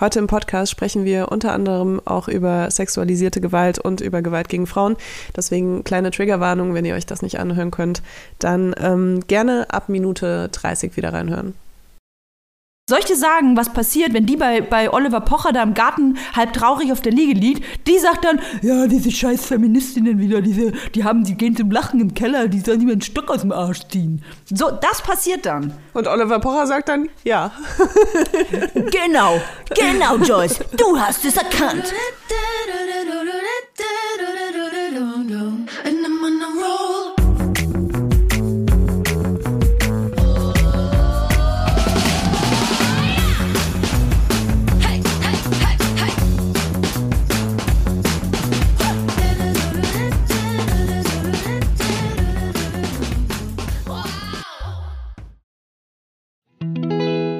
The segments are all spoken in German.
Heute im Podcast sprechen wir unter anderem auch über sexualisierte Gewalt und über Gewalt gegen Frauen. Deswegen kleine Triggerwarnung, wenn ihr euch das nicht anhören könnt, dann ähm, gerne ab Minute 30 wieder reinhören. Soll ich dir sagen, was passiert, wenn die bei, bei Oliver Pocher da im Garten halb traurig auf der Liege liegt? Die sagt dann, ja, diese scheiß Feministinnen wieder, diese, die haben, die gehen zum Lachen im Keller, die sollen mir einen Stock aus dem Arsch ziehen. So, das passiert dann. Und Oliver Pocher sagt dann, ja. genau, genau, Joyce, du hast es erkannt.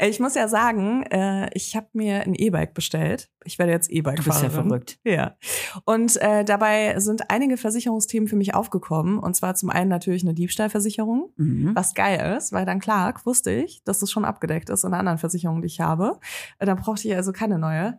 Ich muss ja sagen, äh, ich habe mir ein E-Bike bestellt. Ich werde jetzt E-Bike fahren. Du bist ja verrückt. Ja. Und äh, dabei sind einige Versicherungsthemen für mich aufgekommen. Und zwar zum einen natürlich eine Diebstahlversicherung, Mhm. was geil ist, weil dann klar wusste ich, dass das schon abgedeckt ist in einer anderen Versicherung, die ich habe. Äh, Dann brauchte ich also keine neue.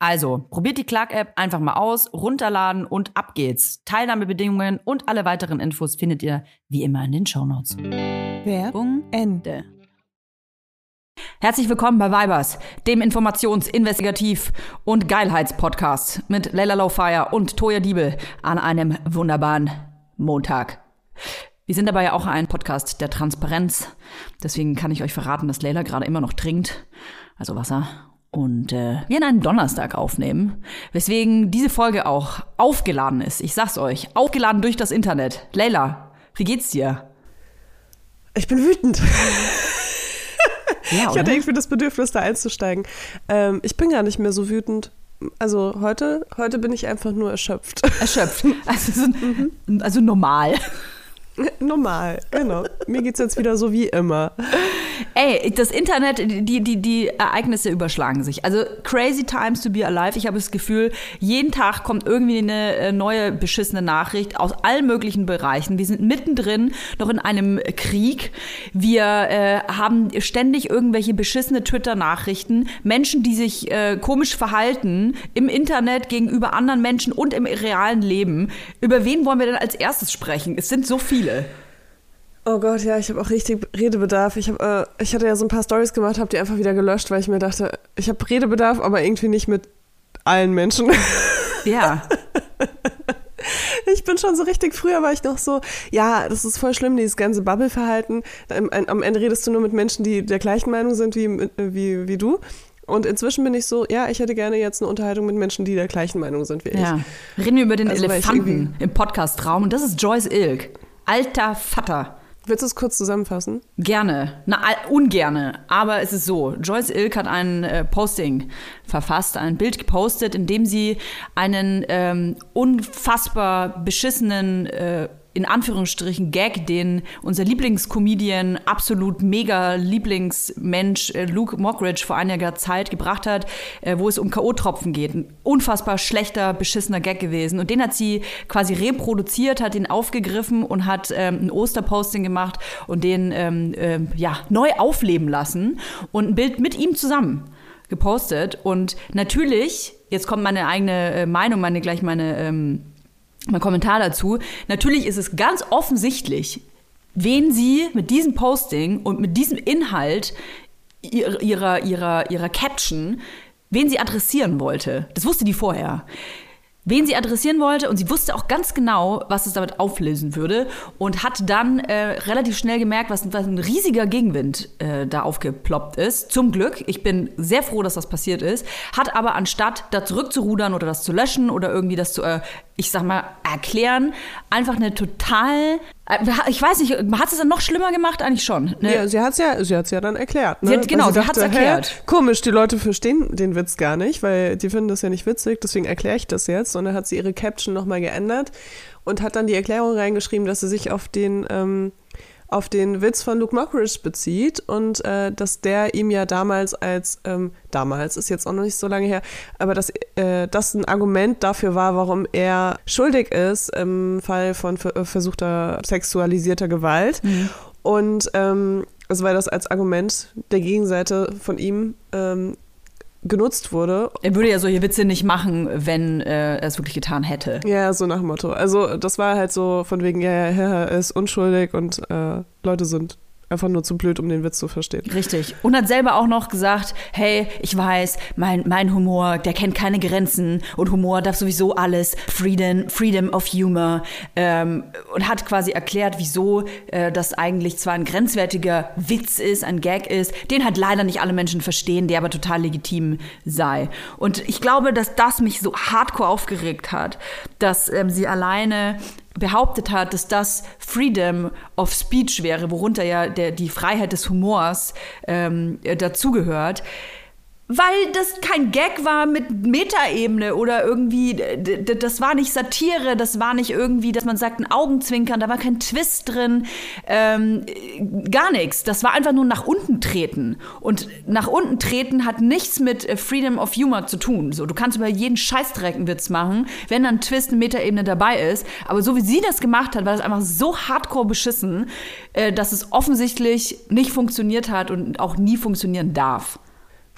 Also, probiert die Clark-App einfach mal aus, runterladen und ab geht's. Teilnahmebedingungen und alle weiteren Infos findet ihr wie immer in den Shownotes. Werbung Ende. Herzlich willkommen bei Vibers, dem Informations-, Investigativ- und Geilheitspodcast mit Leila Lowfire und Toya Diebel an einem wunderbaren Montag. Wir sind dabei ja auch ein Podcast der Transparenz. Deswegen kann ich euch verraten, dass Leila gerade immer noch trinkt, also Wasser. Und äh, wir an einem Donnerstag aufnehmen, weswegen diese Folge auch aufgeladen ist. Ich sag's euch, aufgeladen durch das Internet. Leila, wie geht's dir? Ich bin wütend. Ja, Ich hatte irgendwie das Bedürfnis, da einzusteigen. Ähm, ich bin gar nicht mehr so wütend. Also heute, heute bin ich einfach nur erschöpft. erschöpft. Also, so, also normal. Normal, genau. Mir geht's jetzt wieder so wie immer. Ey, das Internet, die, die, die Ereignisse überschlagen sich. Also crazy times to be alive. Ich habe das Gefühl, jeden Tag kommt irgendwie eine äh, neue beschissene Nachricht aus allen möglichen Bereichen. Wir sind mittendrin noch in einem Krieg. Wir äh, haben ständig irgendwelche beschissene Twitter-Nachrichten. Menschen, die sich äh, komisch verhalten im Internet gegenüber anderen Menschen und im realen Leben. Über wen wollen wir denn als erstes sprechen? Es sind so viele. Oh Gott, ja, ich habe auch richtig Redebedarf. Ich, hab, äh, ich hatte ja so ein paar Stories gemacht, habe die einfach wieder gelöscht, weil ich mir dachte, ich habe Redebedarf, aber irgendwie nicht mit allen Menschen. Ja. Ich bin schon so richtig, früher war ich noch so, ja, das ist voll schlimm, dieses ganze Bubble-Verhalten. Am, Ende redest du nur mit Menschen, die der gleichen Meinung sind wie, wie, wie du. Und inzwischen bin ich so, ja, ich hätte gerne jetzt eine Unterhaltung mit Menschen, die der gleichen Meinung sind wie ich. Ja. Reden wir über den Also, Elefanten im Podcast-Raum und das ist Joyce Ilk. Alter Vater. Willst du es kurz zusammenfassen? Gerne. Na, ungerne. Aber es ist so. Joyce Ilk hat ein äh, Posting verfasst, ein Bild gepostet, in dem sie einen ähm, unfassbar beschissenen, äh, in Anführungsstrichen, Gag, den unser Lieblingscomedian, absolut mega Lieblingsmensch äh, Luke Mockridge vor einiger Zeit gebracht hat, äh, wo es um K.O.-Tropfen geht. Ein unfassbar schlechter, beschissener Gag gewesen. Und den hat sie quasi reproduziert, hat ihn aufgegriffen und hat ähm, ein Osterposting gemacht und den ähm, ähm, ja, neu aufleben lassen und ein Bild mit ihm zusammen gepostet. Und natürlich, jetzt kommt meine eigene äh, Meinung, meine gleich meine ähm, mein Kommentar dazu. Natürlich ist es ganz offensichtlich, wen sie mit diesem Posting und mit diesem Inhalt ihrer, ihrer, ihrer, ihrer Caption, wen sie adressieren wollte. Das wusste die vorher. Wen sie adressieren wollte und sie wusste auch ganz genau, was es damit auflösen würde und hat dann äh, relativ schnell gemerkt, was, was ein riesiger Gegenwind äh, da aufgeploppt ist. Zum Glück, ich bin sehr froh, dass das passiert ist, hat aber anstatt da zurückzurudern oder das zu löschen oder irgendwie das zu, äh, ich sag mal, erklären, einfach eine total, äh, ich weiß nicht, hat es dann noch schlimmer gemacht? Eigentlich schon. Ne? Ja, sie hat es ja, sie hat's ja dann erklärt. Ne? Sie hat- genau, Weil sie hat's hä, erklärt. komisch, die Leute verstehen den Witz gar nicht, weil die finden das ja nicht witzig, deswegen erkläre ich das jetzt. Und dann hat sie ihre Caption nochmal geändert und hat dann die Erklärung reingeschrieben, dass sie sich auf den, ähm, auf den Witz von Luke Mockridge bezieht und äh, dass der ihm ja damals als, ähm, damals ist jetzt auch noch nicht so lange her, aber dass äh, das ein Argument dafür war, warum er schuldig ist im Fall von ver äh, versuchter sexualisierter Gewalt. Und ähm, also weil das als Argument der Gegenseite von ihm ähm, genutzt wurde. Er würde ja solche Witze nicht machen, wenn äh, er es wirklich getan hätte. Ja, so nach dem Motto. Also das war halt so von wegen, ja, ja, er ist unschuldig und äh, Leute sind einfach nur zu blöd, um den Witz zu verstehen. Richtig. Und hat selber auch noch gesagt, hey, ich weiß, mein, mein Humor, der kennt keine Grenzen und Humor darf sowieso alles, Freedom, Freedom of Humor. Ähm, und hat quasi erklärt, wieso äh, das eigentlich zwar ein grenzwertiger Witz ist, ein Gag ist, den halt leider nicht alle Menschen verstehen, der aber total legitim sei. Und ich glaube, dass das mich so hardcore aufgeregt hat, dass ähm, sie alleine behauptet hat, dass das Freedom of Speech wäre, worunter ja der, die Freiheit des Humors ähm, äh, dazugehört. Weil das kein Gag war mit Metaebene oder irgendwie, das war nicht Satire, das war nicht irgendwie, dass man sagt, ein Augenzwinkern, da war kein Twist drin, ähm, äh, gar nichts. Das war einfach nur nach unten treten. Und nach unten treten hat nichts mit äh, Freedom of Humor zu tun. So, du kannst über jeden Scheißdreck einen Witz machen, wenn dann Twist, eine Metaebene dabei ist. Aber so wie sie das gemacht hat, war das einfach so hardcore beschissen, äh, dass es offensichtlich nicht funktioniert hat und auch nie funktionieren darf.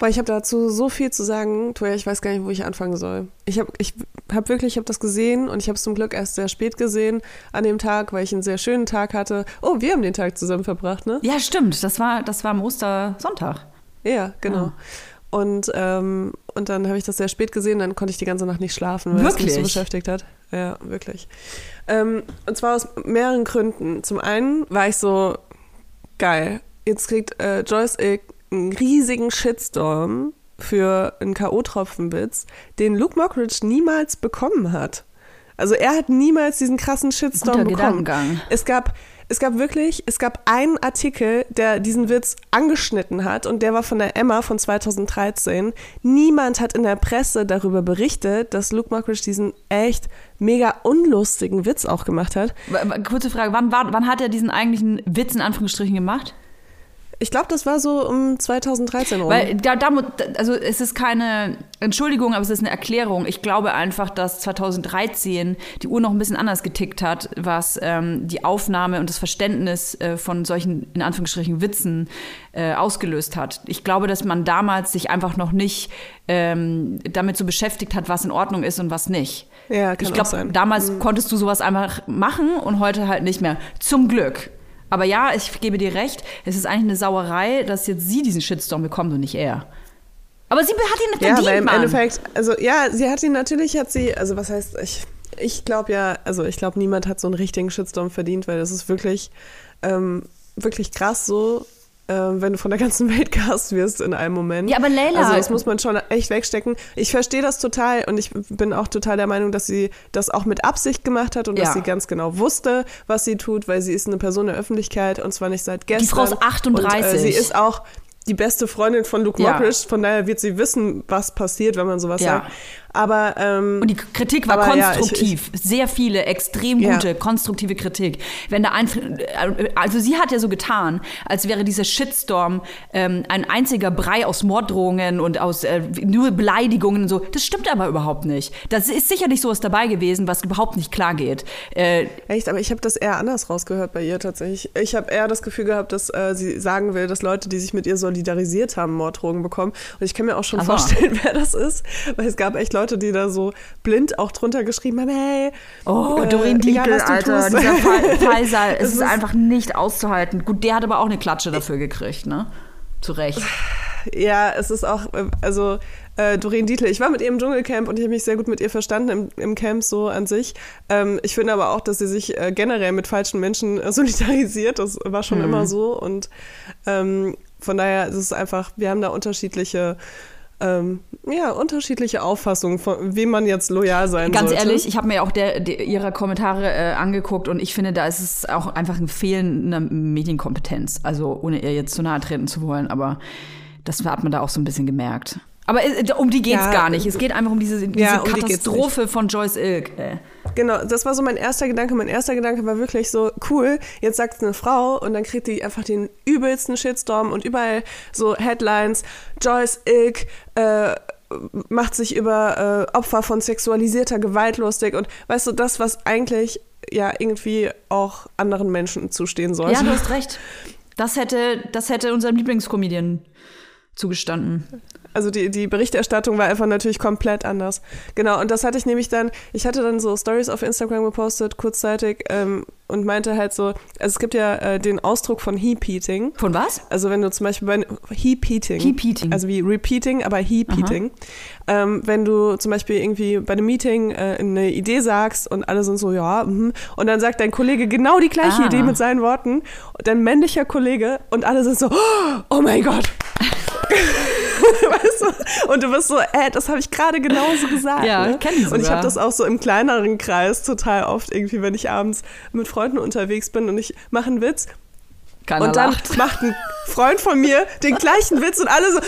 Weil ich habe dazu so viel zu sagen, Toja, ich weiß gar nicht, wo ich anfangen soll. Ich habe ich hab wirklich, ich habe das gesehen und ich habe es zum Glück erst sehr spät gesehen an dem Tag, weil ich einen sehr schönen Tag hatte. Oh, wir haben den Tag zusammen verbracht, ne? Ja, stimmt. Das war, das war am Ostersonntag. Ja, genau. Und, ähm, und dann habe ich das sehr spät gesehen, dann konnte ich die ganze Nacht nicht schlafen, weil es mich so Wirklich? beschäftigt hat. Ja, wirklich. Ähm, und zwar aus mehreren Gründen. Zum einen war ich so, geil, jetzt kriegt äh, Joyce einen riesigen Shitstorm für einen K.O.-Tropfenwitz, den Luke Mockridge niemals bekommen hat. Also er hat niemals diesen krassen Shitstorm bekommen. Es gab, es gab wirklich, es gab einen Artikel, der diesen Witz angeschnitten hat und der war von der Emma von 2013. Niemand hat in der Presse darüber berichtet, dass Luke Mockridge diesen echt mega unlustigen Witz auch gemacht hat. Kurze Frage, wann, war, wann hat er diesen eigentlichen Witz in Anführungsstrichen gemacht? Ich glaube, das war so um 2013 rum. Weil da, da, also es ist keine Entschuldigung, aber es ist eine Erklärung. Ich glaube einfach, dass 2013 die Uhr noch ein bisschen anders getickt hat, was ähm, die Aufnahme und das Verständnis äh, von solchen, in Anführungsstrichen, Witzen äh, ausgelöst hat. Ich glaube, dass man damals sich einfach noch nicht ähm, damit so beschäftigt hat, was in Ordnung ist und was nicht. Ja, kann ich glaube, sein. Mhm. damals konntest du sowas einfach machen und heute halt nicht mehr. Zum Glück. Aber ja, ich gebe dir recht, es ist eigentlich eine Sauerei, dass jetzt sie diesen Shitstorm bekommt und nicht er. Aber sie hat ihn ja, verdient, weil im Mann. Endeffekt, also ja, sie hat ihn natürlich, hat sie, also was heißt, ich, ich glaube ja, also ich glaube, niemand hat so einen richtigen Shitstorm verdient, weil das ist wirklich, ähm, wirklich krass so. Äh, wenn du von der ganzen Welt gehasst wirst in einem Moment. Ja, aber Leila- Also das muss man schon echt wegstecken. Ich verstehe das total und ich bin auch total der Meinung, dass sie das auch mit Absicht gemacht hat und Ja. dass sie ganz genau wusste, was sie tut, weil sie ist eine Person der Öffentlichkeit und zwar nicht seit gestern. Frau ist 38. Und, äh, sie ist auch die beste Freundin von Luke Ja. Mockridge, von daher wird sie wissen, was passiert, wenn man sowas Ja. sagt. Aber ähm, Und die Kritik war Aber ja, konstruktiv. Sehr viele, extrem Ja. gute, konstruktive Kritik. Wenn da ein, also sie hat ja so getan, als wäre dieser Shitstorm ähm, ein einziger Brei aus Morddrohungen und aus äh, nur Beleidigungen und so. Das stimmt aber überhaupt nicht. Das ist sicherlich sowas dabei gewesen, was überhaupt nicht klar geht. Äh, Echt, aber ich habe das eher anders rausgehört bei ihr tatsächlich. Ich habe eher das Gefühl gehabt, dass äh, sie sagen will, dass Leute, die sich mit ihr solidarisiert haben, Morddrogen bekommen. Und ich kann mir auch schon Ach so. vorstellen, wer das ist, weil es gab echt Leute, die da so blind auch drunter geschrieben haben, hey, Oh, äh, Doreen egal, Diegel, du Alter, tust. dieser Fa- Faisal, es ist ist- einfach nicht auszuhalten. Gut, der hat aber auch eine Klatsche dafür gekriegt, ne? Zu Recht. Ja, es ist auch, äh, also äh, Doreen Dietl, ich war mit ihr im Dschungelcamp und ich habe mich sehr gut mit ihr verstanden im, im Camp so an sich. Ähm, ich finde aber auch, dass sie sich äh, generell mit falschen Menschen äh, solidarisiert. Das war schon immer so und ähm, von daher ist es einfach, wir haben da unterschiedliche, ähm, ja, unterschiedliche Auffassungen, von wem man jetzt loyal sein Ganz sollte. ehrlich, ich habe mir auch der, der, ihre Kommentare äh, angeguckt und ich finde, da ist es auch einfach ein Fehlen einer Medienkompetenz. Also ohne ihr jetzt zu nahe treten zu wollen, aber das hat man da auch so ein bisschen gemerkt. Aber äh, um die geht's Ja, gar nicht. Es geht einfach um diese, diese Ja, um die Katastrophe von Joyce Ilk. Äh. Genau, das war so mein erster Gedanke. Mein erster Gedanke war wirklich so, cool, jetzt sagt es eine Frau und dann kriegt die einfach den übelsten Shitstorm und überall so Headlines, Joyce Ilk äh, macht sich über äh, Opfer von sexualisierter Gewalt lustig und weißt du, das, was eigentlich ja irgendwie auch anderen Menschen zustehen sollte. Ja, du hast recht. Das hätte, das hätte unserem Lieblingscomedian zugestanden. Also die, die Berichterstattung war einfach natürlich komplett anders. Genau, und das hatte ich nämlich dann, ich hatte dann so Stories auf Instagram gepostet, kurzzeitig, ähm, und meinte halt so, also es gibt ja äh, den Ausdruck von Heap-Eating. Von was? Also wenn du zum Beispiel bei Heap-Eating, Heap-Eating. also wie Repeating, aber Heap-Eating, ähm, wenn du zum Beispiel irgendwie bei einem Meeting äh, eine Idee sagst und alle sind so, ja, mhm, und dann sagt dein Kollege genau die gleiche Ah. Idee mit seinen Worten, dein männlicher Kollege und alle sind so, oh mein Gott. weißt du? Und du bist so, äh, das habe ich gerade genauso gesagt. Ja, ne? kenn ich Und ich habe das auch so im kleineren Kreis total oft irgendwie, wenn ich abends mit Freunden unterwegs bin und ich mache einen Witz Keiner und dann lacht. macht ein Freund von mir den gleichen Witz und alle so, ha,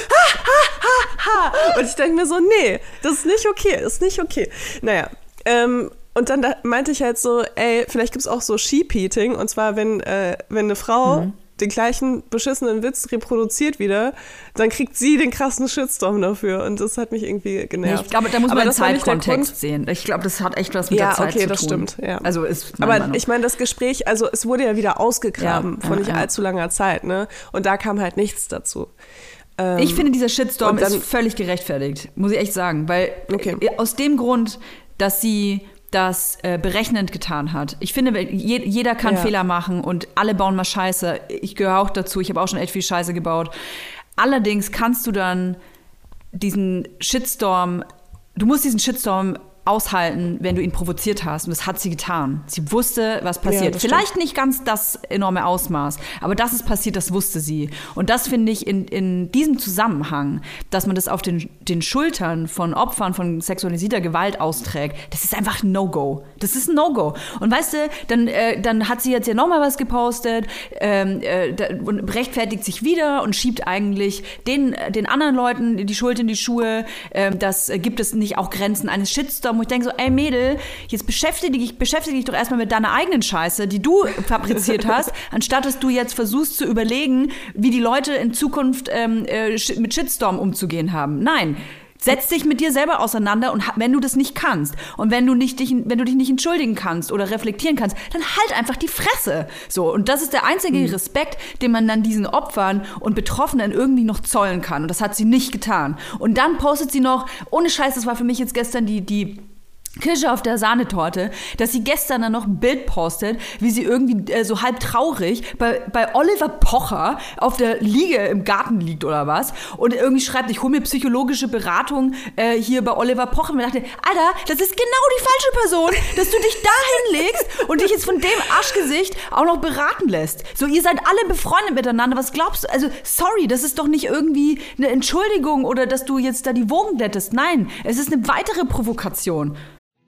ha, ha, ha. Und ich denke mir so, nee, das ist nicht okay, das ist nicht okay. Naja, ähm, und dann da meinte ich halt so, ey, vielleicht gibt's auch so Sheep-Eating. Und zwar, wenn, äh, wenn eine Frau Mhm. Den gleichen beschissenen Witz reproduziert wieder, dann kriegt sie den krassen Shitstorm dafür. Und das hat mich irgendwie Nee, genervt. ich glaube, da muss Aber man den das. Zeitkontext sehen. Ich glaube, das hat echt was mit Ja, der Zeit okay, zu das tun. stimmt, ja. Also ist Aber Meinung. ich meine, das Gespräch, also es wurde ja wieder ausgegraben Ja, vor ja, nicht ja. allzu langer Zeit, ne? Und da kam halt nichts dazu. Ähm, Ich finde, dieser Shitstorm dann- ist völlig gerechtfertigt, muss ich echt sagen. Weil Okay. aus dem Grund, dass sie das äh, berechnend getan hat. Ich finde, je, jeder kann Ja. Fehler machen und alle bauen mal Scheiße. Ich gehöre auch dazu, ich habe auch schon echt viel Scheiße gebaut. Allerdings kannst du dann diesen Shitstorm, du musst diesen Shitstorm aushalten, wenn du ihn provoziert hast. Und das hat sie getan. Sie wusste, was passiert. das Vielleicht nicht ganz das enorme Ausmaß, aber dass es passiert, das wusste sie. Und das finde ich in, in diesem Zusammenhang, dass man das auf den, den Schultern von Opfern von sexualisierter Gewalt austrägt, das ist einfach ein No-Go. Das ist ein No-Go. Und weißt du, dann, äh, dann hat sie jetzt ja nochmal was gepostet ähm, äh, da, und rechtfertigt sich wieder und schiebt eigentlich den, den anderen Leuten die Schuld in die Schuhe. Ähm, das äh, gibt es nicht auch Grenzen eines Shitstorms, wo ich denke so, ey Mädel, jetzt beschäftige dich, beschäftige dich doch erstmal mit deiner eigenen Scheiße, die du fabriziert hast, anstatt dass du jetzt versuchst zu überlegen, wie die Leute in Zukunft ähm, äh, mit Shitstorm umzugehen haben. Nein. Setz dich mit dir selber auseinander und wenn du das nicht kannst und wenn du nicht dich, wenn du dich nicht entschuldigen kannst oder reflektieren kannst, dann halt einfach die Fresse. So und das ist der einzige Respekt, den man dann diesen Opfern und Betroffenen irgendwie noch zollen kann und das hat sie nicht getan. Und dann postet sie noch ohne Scheiß, das war für mich jetzt gestern die die Kirsche auf der Sahnetorte, dass sie gestern dann noch ein Bild postet, wie sie irgendwie äh, so halb traurig bei, bei Oliver Pocher auf der Liege im Garten liegt oder was und irgendwie schreibt, ich hole mir psychologische Beratung äh, hier bei Oliver Pocher und mir dachte, Alter, das ist genau die falsche Person, dass du dich da hinlegst und dich jetzt von dem Arschgesicht auch noch beraten lässt. So, ihr seid alle befreundet miteinander, was glaubst du? Also, sorry, das ist doch nicht irgendwie eine Entschuldigung oder dass du jetzt da die Wogen glättest. Nein, es ist eine weitere Provokation.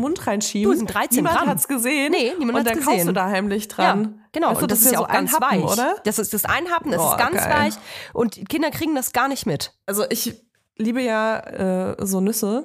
Mund reinschieben. Du, sind 13 niemand Gramm. hat's gesehen. Nee, niemand Und hat's dann kaust gesehen. du da heimlich dran. Ja, genau. Weißt du, und das, ist ja so auch ganz ein Happen, weich. oder? Das ist das Einhappen, das Oh, ist ganz geil. weich. Und Kinder kriegen das gar nicht mit. Also ich liebe ja äh, so Nüsse.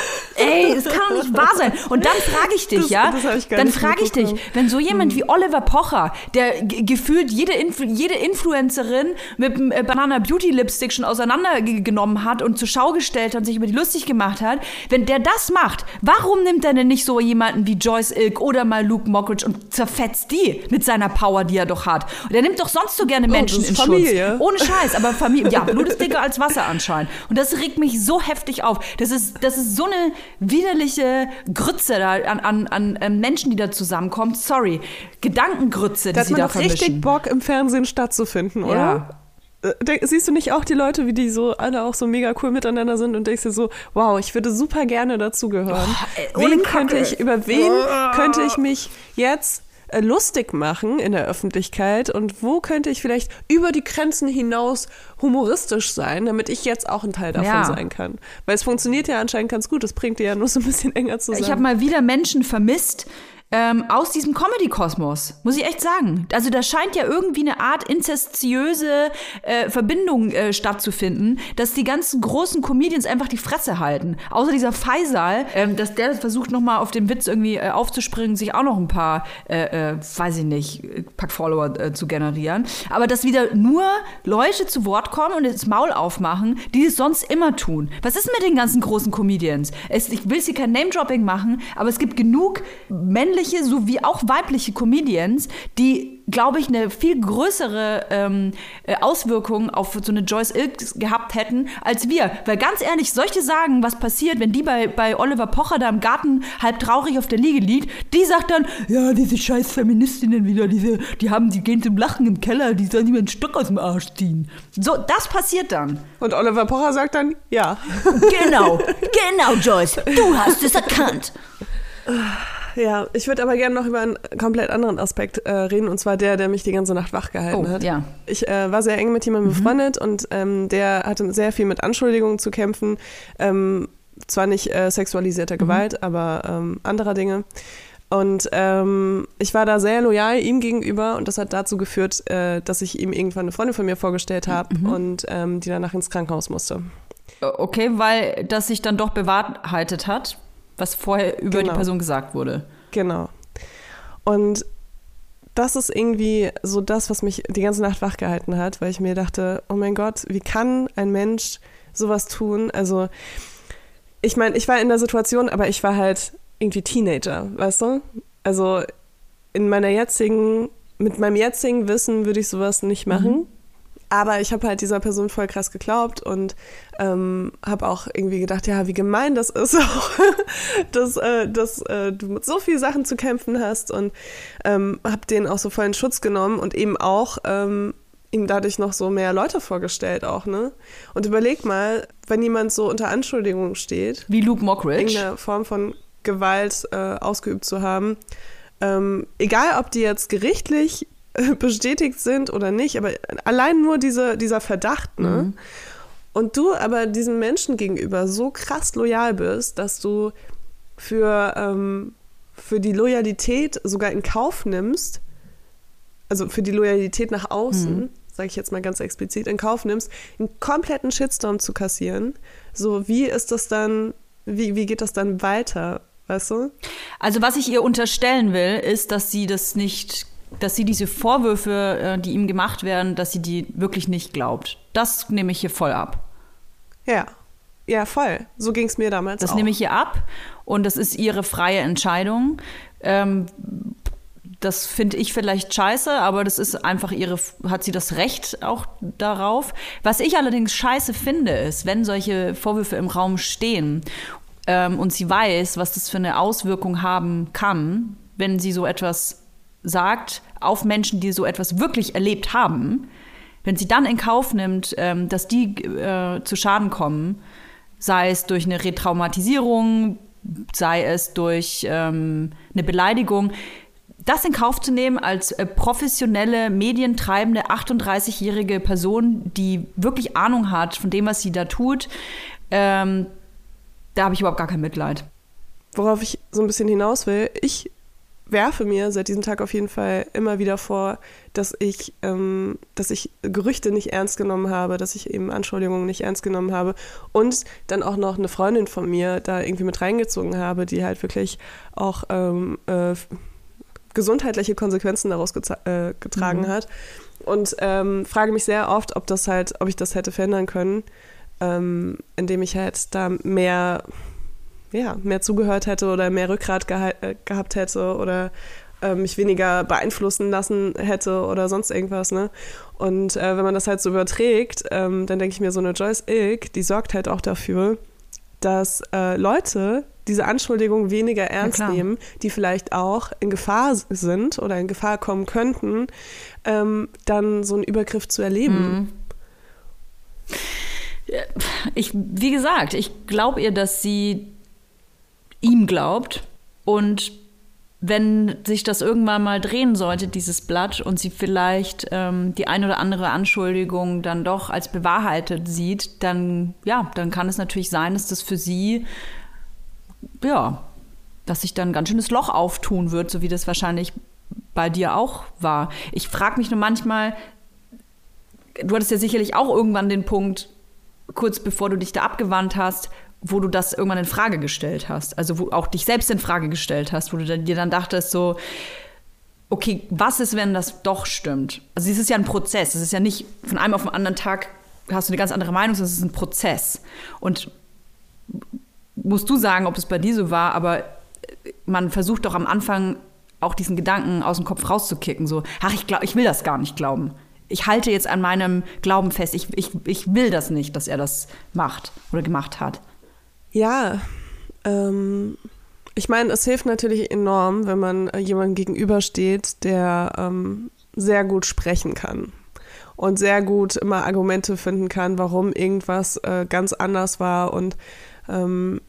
Ey, es kann doch nicht wahr sein. Und dann frage ich dich, Das- ja, das ich gar dann frage ich dich, wenn so jemand wie Oliver Pocher, der gefühlt jede, Influ jede Influencerin mit dem äh, Banana Beauty Lipstick schon auseinandergenommen hat und zur Schau gestellt hat und sich über die lustig gemacht hat, wenn der das macht, warum nimmt er denn nicht so jemanden wie Joyce Ilk oder mal Luke Mockridge und zerfetzt die mit seiner Power, die er doch hat? Und er nimmt doch sonst so gerne Menschen Oh, das in Familie. Schutz. Ohne Scheiß, aber Familie, ja, Blut ist dicker als Wasser anscheinend. Und das regt mich so heftig auf. Das ist, das ist so eine widerliche Grütze da an, an, an äh, Menschen, die da zusammenkommt. Sorry. Gedankengrütze, die Da sie da doch richtig vermischen. Bock, im Fernsehen stattzufinden, oder? Ja. Äh, Siehst du nicht auch die Leute, wie die so alle auch so mega cool miteinander sind und denkst dir so, wow, ich würde super gerne dazugehören. ey, ohne wen Kacke. könnte ich, über wen könnte ich mich jetzt äh, lustig machen in der Öffentlichkeit und wo könnte ich vielleicht über die Grenzen hinaus humoristisch sein, damit ich jetzt auch ein Teil davon Ja. sein kann. Weil es funktioniert ja anscheinend ganz gut, das bringt dir ja nur so ein bisschen enger zusammen. Ich habe mal wieder Menschen vermisst ähm, aus diesem Comedy-Kosmos, muss ich echt sagen. Also da scheint ja irgendwie eine Art inzestiöse äh, Verbindung äh, stattzufinden, dass die ganzen großen Comedians einfach die Fresse halten. Außer dieser Faisal, ähm, dass der versucht nochmal auf den Witz irgendwie äh, aufzuspringen, sich auch noch ein paar, äh, äh, weiß ich nicht, Pack Follower äh, zu generieren. Aber dass wieder nur Leute zu Wort kommen und das Maul aufmachen, die es sonst immer tun. Was ist mit den ganzen großen Comedians? Es, ich will hier kein Name-Dropping machen, aber es gibt genug männliche sowie auch weibliche Comedians, die, glaube ich, eine viel größere ähm, äh, Auswirkung auf so eine Joyce Ilk gehabt hätten als wir. Weil ganz ehrlich, solche sagen, was passiert, wenn die bei, bei Oliver Pocher da im Garten halb traurig auf der Liege liegt, die sagt dann, ja, diese scheiß Feministinnen wieder, diese, die haben, die gehen zum Lachen im Keller, die sollen mir ein Stück aus dem Arsch ziehen. So, das passiert dann. und Oliver Pocher sagt dann, ja. Genau, genau, Joyce, du hast es erkannt. Ja, ich würde aber gerne noch über einen komplett anderen Aspekt äh, reden, und zwar der, der mich die ganze Nacht wach gehalten Oh, hat. ja. Ich äh, war sehr eng mit jemandem befreundet und ähm, der hatte sehr viel mit Anschuldigungen zu kämpfen. Ähm, zwar nicht äh, sexualisierter Gewalt, aber ähm, anderer Dinge. Und ähm, ich war da sehr loyal ihm gegenüber und das hat dazu geführt, äh, dass ich ihm irgendwann eine Freundin von mir vorgestellt habe und ähm, die danach ins Krankenhaus musste. Okay, weil das sich dann doch bewahrheitet hat, was vorher über die Genau. Person gesagt wurde. Genau. Und das ist irgendwie so das, was mich die ganze Nacht wach gehalten hat, weil ich mir dachte, oh mein Gott, wie kann ein Mensch sowas tun? Also, ich meine, ich war in der Situation, aber ich war halt irgendwie Teenager, weißt du? Also, in meiner jetzigen, mit meinem jetzigen Wissen würde ich sowas nicht machen. Aber ich habe halt dieser Person voll krass geglaubt und ähm, habe auch irgendwie gedacht, ja, wie gemein das ist auch, dass, äh, dass äh, du mit so vielen Sachen zu kämpfen hast und ähm, habe den auch so voll in Schutz genommen und eben auch ähm, ihm dadurch noch so mehr Leute vorgestellt auch, ne? Und überleg mal, wenn jemand so unter Anschuldigungen steht, Wie Luke Mockridge. irgendeine Form von Gewalt äh, ausgeübt zu haben. Ähm, egal, ob die jetzt gerichtlich bestätigt sind oder nicht, aber allein nur diese, dieser Verdacht, ne? Und du aber diesem Menschen gegenüber so krass loyal bist, dass du für, ähm, für die Loyalität sogar in Kauf nimmst, also für die Loyalität nach außen, sage ich jetzt mal ganz explizit, in Kauf nimmst, einen kompletten Shitstorm zu kassieren. So, wie ist das dann, wie, wie geht das dann weiter, weißt du? Also was ich ihr unterstellen will, ist, dass sie das nicht, dass sie diese Vorwürfe, äh, die ihm gemacht werden, dass sie die wirklich nicht glaubt. Das nehme ich hier voll ab. Ja. Ja, voll. So ging es mir damals Das auch. nehme ich ihr ab und das ist ihre freie Entscheidung. Ähm, das finde ich vielleicht scheiße, aber das ist einfach ihre, hat sie das Recht auch darauf. Was ich allerdings scheiße finde, ist, wenn solche Vorwürfe im Raum stehen ähm, und sie weiß, was das für eine Auswirkung haben kann, wenn sie so etwas sagt auf Menschen, die so etwas wirklich erlebt haben, wenn sie dann in Kauf nimmt, ähm, dass die äh, zu Schaden kommen, sei es durch eine Retraumatisierung, sei es durch ähm, eine Beleidigung, das in Kauf zu nehmen als äh, professionelle, medientreibende, 38-jährige Person, die wirklich Ahnung hat von dem, was sie da tut, ähm, da habe ich überhaupt gar kein Mitleid. Worauf ich so ein bisschen hinaus will, ich werfe mir seit diesem Tag auf jeden Fall immer wieder vor, dass ich, ähm, dass ich Gerüchte nicht ernst genommen habe, dass ich eben Anschuldigungen nicht ernst genommen habe und dann auch noch eine Freundin von mir da irgendwie mit reingezogen habe, die halt wirklich auch ähm, äh, gesundheitliche Konsequenzen daraus äh, getragen mhm. hat. Und ähm, frage mich sehr oft, ob das halt, ob ich das hätte verändern können, ähm, indem ich halt da mehr ja, mehr zugehört hätte oder mehr Rückgrat geha äh, gehabt hätte oder äh, mich weniger beeinflussen lassen hätte oder sonst irgendwas. Ne? Und äh, wenn man das halt so überträgt, ähm, dann denke ich mir, so eine Joyce Ilk, die sorgt halt auch dafür, dass äh, Leute diese Anschuldigung weniger ernst ja, nehmen, die vielleicht auch in Gefahr sind oder in Gefahr kommen könnten, ähm, dann so einen Übergriff zu erleben. Mhm. Ich, wie gesagt, ich glaube ihr, dass sie ihm glaubt. Und wenn sich das irgendwann mal drehen sollte, dieses Blatt, und sie vielleicht ähm, die ein oder andere Anschuldigung dann doch als bewahrheitet sieht, dann ja, dann kann es natürlich sein, dass das für sie ja, dass sich dann ein ganz schönes Loch auftun wird, so wie das wahrscheinlich bei dir auch war. Ich frage mich nur manchmal, du hattest ja sicherlich auch irgendwann den Punkt, kurz bevor du dich da abgewandt hast, wo du das irgendwann in Frage gestellt hast, also wo auch dich selbst in Frage gestellt hast, wo du dir dann dachtest so, okay, was ist, wenn das doch stimmt? Also es ist ja ein Prozess, es ist ja nicht von einem auf den anderen Tag hast du eine ganz andere Meinung, sondern es ist ein Prozess. Und musst du sagen, ob es bei dir so war, aber man versucht doch am Anfang auch diesen Gedanken aus dem Kopf rauszukicken, so, ach, ich glaube, ich will das gar nicht glauben. Ich halte jetzt an meinem Glauben fest. Ich, ich, ich will das nicht, dass er das macht oder gemacht hat. Ja, ähm, ich meine, es hilft natürlich enorm, wenn man äh, jemandem gegenübersteht, der ähm, sehr gut sprechen kann und sehr gut immer Argumente finden kann, warum irgendwas äh, ganz anders war. Und ähm,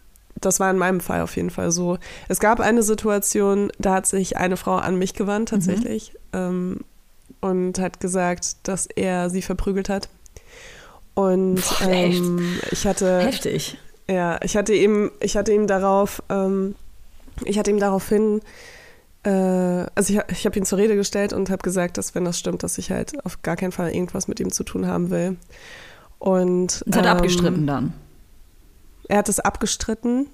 das war in meinem Fall auf jeden Fall so. Es gab eine Situation, da hat sich eine Frau an mich gewandt mhm. tatsächlich mhm. ähm, und hat gesagt, dass er sie verprügelt hat. Und Boah, ähm, ich hatte heftig. Ja, ich hatte ihm, ich hatte ihm darauf, ähm, ich hatte ihm daraufhin, äh, also ich, ich habe ihn zur Rede gestellt und habe gesagt, dass wenn das stimmt, dass ich halt auf gar keinen Fall irgendwas mit ihm zu tun haben will. Und das hat er ähm, abgestritten dann. Er hat es abgestritten.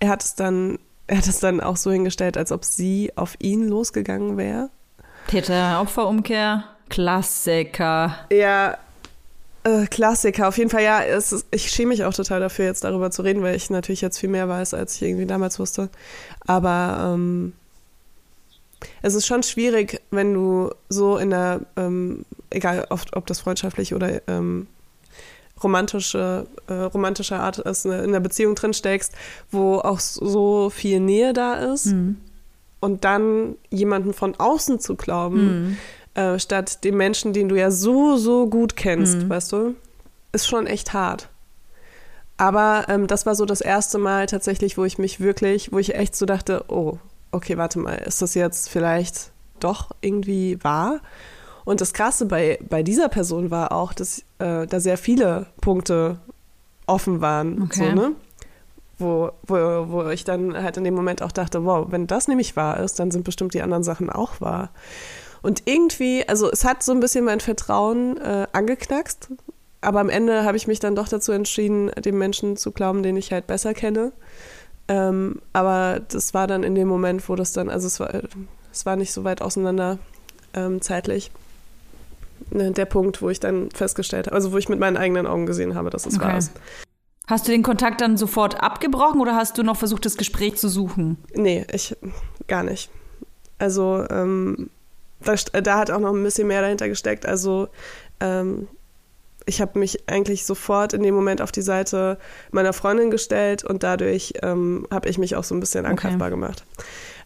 Er hat es dann, er hat es dann auch so hingestellt, als ob sie auf ihn losgegangen wäre. Täter-Opfer-Umkehr, Klassiker. Ja, äh, Klassiker, auf jeden Fall, ja. Ist, ich schäme mich auch total dafür, jetzt darüber zu reden, weil ich natürlich jetzt viel mehr weiß, als ich irgendwie damals wusste. Aber ähm, es ist schon schwierig, wenn du so in der, ähm, egal ob, ob, das freundschaftlich oder ähm, romantische, äh, romantische Art ist, in einer Beziehung drin steckst, wo auch so viel Nähe da ist. Mhm. Und dann jemanden von außen zu glauben, mhm äh, statt dem Menschen, den du ja so, so gut kennst, mhm. weißt du, ist schon echt hart. Aber ähm, das war so das erste Mal tatsächlich, wo ich mich wirklich, wo ich echt so dachte, oh, okay, warte mal, ist das jetzt vielleicht doch irgendwie wahr? Und das Krasse bei, bei dieser Person war auch, dass äh, da sehr viele Punkte offen waren. Okay. So, ne? wo, wo, wo ich dann halt in dem Moment auch dachte, wow, wenn das nämlich wahr ist, dann sind bestimmt die anderen Sachen auch wahr. Und irgendwie, also es hat so ein bisschen mein Vertrauen äh, angeknackst, aber am Ende habe ich mich dann doch dazu entschieden, dem Menschen zu glauben, den ich halt besser kenne. Ähm, aber das war dann in dem Moment, wo das dann, also es war, es war nicht so weit auseinander ähm, zeitlich. Ne, der Punkt, wo ich dann festgestellt habe, also wo ich mit meinen eigenen Augen gesehen habe, dass es okay. wahr ist. Hast du den Kontakt dann sofort abgebrochen oder hast du noch versucht, das Gespräch zu suchen? Nee, ich gar nicht. Also ähm, da, da, hat auch noch ein bisschen mehr dahinter gesteckt. Also ähm, ich habe mich eigentlich sofort in dem Moment auf die Seite meiner Freundin gestellt und dadurch ähm, habe ich mich auch so ein bisschen angreifbar okay. gemacht.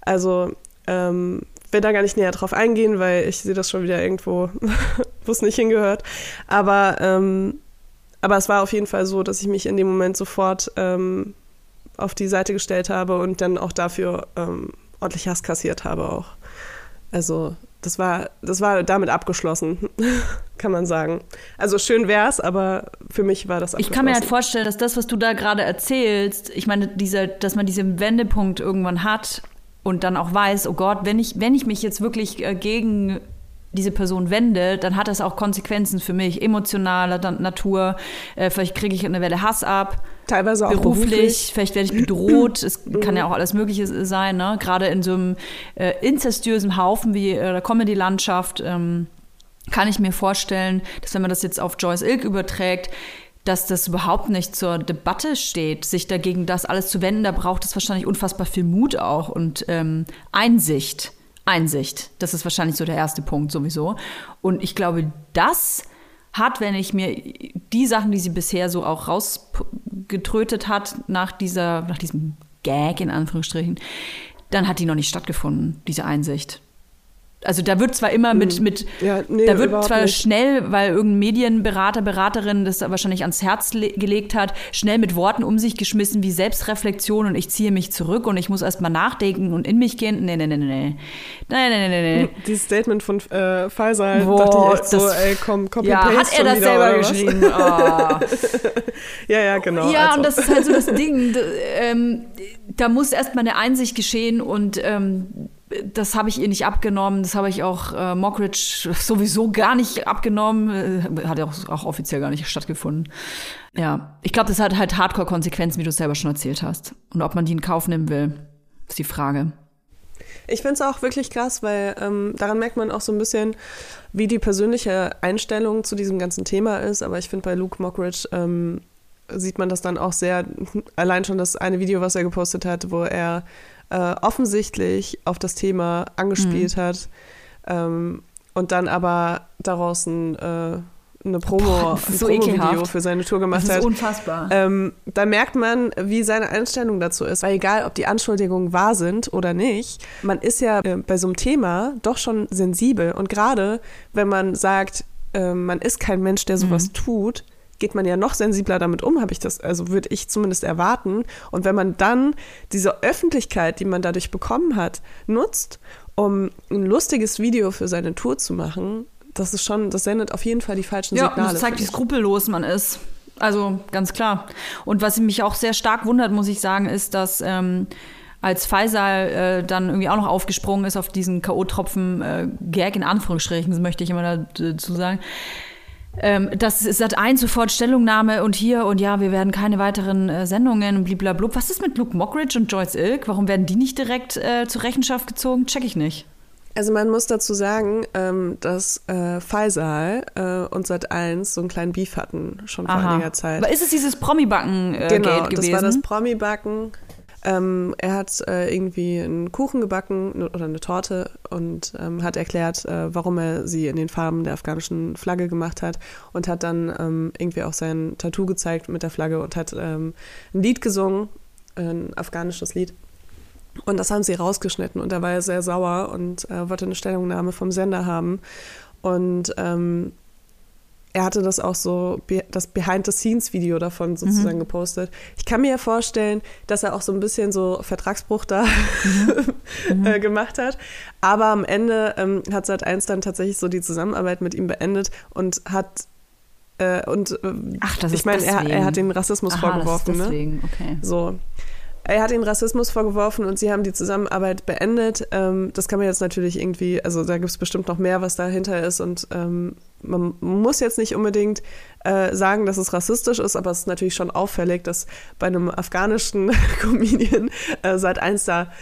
Also ähm, will da gar nicht näher drauf eingehen, weil ich sehe das schon wieder irgendwo, wo es nicht hingehört. Aber, ähm, aber es war auf jeden Fall so, dass ich mich in dem Moment sofort ähm, auf die Seite gestellt habe und dann auch dafür ähm, ordentlich Hass kassiert habe auch. Also das war, das war damit abgeschlossen, kann man sagen. Also schön wär's, aber für mich war das abgeschlossen. Ich kann mir halt vorstellen, dass das, was du da gerade erzählst, ich meine, dieser, dass man diesen Wendepunkt irgendwann hat, und dann auch weiß, oh Gott, wenn ich, wenn ich mich jetzt wirklich äh, gegen diese Person wende, dann hat das auch Konsequenzen für mich, emotionaler Natur. Äh, vielleicht kriege ich eine Welle Hass ab. Teilweise auch beruflich, beruflich. vielleicht werde ich bedroht. es kann ja auch alles Mögliche sein, ne? Gerade in so einem äh, inzestiösen Haufen wie äh, der Comedy-Landschaft ähm, kann ich mir vorstellen, dass wenn man das jetzt auf Joyce Ilk überträgt, dass das überhaupt nicht zur Debatte steht, sich dagegen das alles zu wenden. Da braucht es wahrscheinlich unfassbar viel Mut auch und ähm, Einsicht. Einsicht. Das ist wahrscheinlich so der erste Punkt sowieso. Und ich glaube, das hat, wenn ich mir die Sachen, die sie bisher so auch rausgetrötet hat, nach dieser, nach diesem Gag in Anführungsstrichen, dann hat die noch nicht stattgefunden, diese Einsicht. Also da wird zwar immer mit, mhm. mit ja, nee, da wird zwar nicht. schnell, weil irgendein Medienberater, Beraterin das wahrscheinlich ans Herz gelegt hat, schnell mit Worten um sich geschmissen wie Selbstreflexion und ich ziehe mich zurück und ich muss erstmal nachdenken und in mich gehen. Nee, nee, nee, nee, nee. Nee, nee, nee. Dieses Statement von äh, Faisal Boah, dachte ich echt so, ey, komm, copy Ja, hat er das wieder, selber geschrieben? Oh. ja, ja, genau. Ja, also. und das ist halt so das Ding. Da, ähm, da muss erstmal eine Einsicht geschehen und ähm, das habe ich ihr nicht abgenommen. Das habe ich auch äh, Mockridge sowieso gar nicht abgenommen. Äh, hat ja auch, auch, offiziell gar nicht stattgefunden. Ja, ich glaube, das hat halt Hardcore-Konsequenzen, wie du es selber schon erzählt hast. Und ob man die in Kauf nehmen will, ist die Frage. Ich finde es auch wirklich krass, weil ähm, daran merkt man auch so ein bisschen, wie die persönliche Einstellung zu diesem ganzen Thema ist. Aber ich finde, bei Luke Mockridge ähm, sieht man das dann auch sehr, allein schon das eine Video, was er gepostet hat, wo er äh, offensichtlich auf das Thema angespielt mhm. hat ähm, und dann aber daraus ein, äh, eine Promo, Boah, ein so Promo-Video für seine Tour gemacht hat. Das ist unfassbar. Ähm, da merkt man, wie seine Einstellung dazu ist. Weil egal, ob die Anschuldigungen wahr sind oder nicht, man ist ja äh, bei so einem Thema doch schon sensibel. Und gerade wenn man sagt, äh, man ist kein Mensch, der sowas mhm. tut, geht man ja noch sensibler damit um, habe ich das, also würde ich zumindest erwarten. Und wenn man dann diese Öffentlichkeit, die man dadurch bekommen hat, nutzt, um ein lustiges Video für seine Tour zu machen, das ist schon, das sendet auf jeden Fall die falschen ja, Signale. Ja, das zeigt, wie skrupellos man ist. Also ganz klar. Und was mich auch sehr stark wundert, muss ich sagen, ist, dass ähm, als Faisal äh, dann irgendwie auch noch aufgesprungen ist auf diesen K.O.-Tropfen äh, in Anführungsstrichen, möchte ich immer dazu sagen, ähm, das ist ein sofort Stellungnahme und hier und ja, wir werden keine weiteren äh, Sendungen und. Was ist mit Luke Mockridge und Joyce Ilk? Warum werden die nicht direkt äh, zur Rechenschaft gezogen? Check ich nicht. Also man muss dazu sagen, ähm, dass äh, Faisal äh, und Sat1 so einen kleinen Beef hatten, schon vor Aha. einiger Zeit. Aber ist es dieses Promi-Backen-Gate äh, genau, gewesen? das war das Promi-Backen. Ähm, er hat äh, irgendwie einen Kuchen gebacken oder eine Torte und ähm, hat erklärt, äh, warum er sie in den Farben der afghanischen Flagge gemacht hat und hat dann ähm, irgendwie auch sein Tattoo gezeigt mit der Flagge und hat ähm, ein Lied gesungen, ein afghanisches Lied. Und das haben sie rausgeschnitten und er war sehr sauer und äh, wollte eine Stellungnahme vom Sender haben. Und ähm, er hatte das auch so, das Behind-the-Scenes-Video davon sozusagen mhm. gepostet. Ich kann mir ja vorstellen, dass er auch so ein bisschen so Vertragsbruch da mhm. äh, gemacht hat. Aber am Ende ähm, hat Sat1 dann tatsächlich so die Zusammenarbeit mit ihm beendet und hat äh, und äh, Ach, das ich meine, er, er, hat den Rassismus Aha, vorgeworfen. Das ist ne? deswegen. Ne? Okay. So. Er hat den Rassismus vorgeworfen und sie haben die Zusammenarbeit beendet. Ähm, das kann man jetzt natürlich irgendwie, also da gibt es bestimmt noch mehr, was dahinter ist und ähm, man muss jetzt nicht unbedingt äh, sagen, dass es rassistisch ist, aber es ist natürlich schon auffällig, dass bei einem afghanischen Comedian äh, seit eins da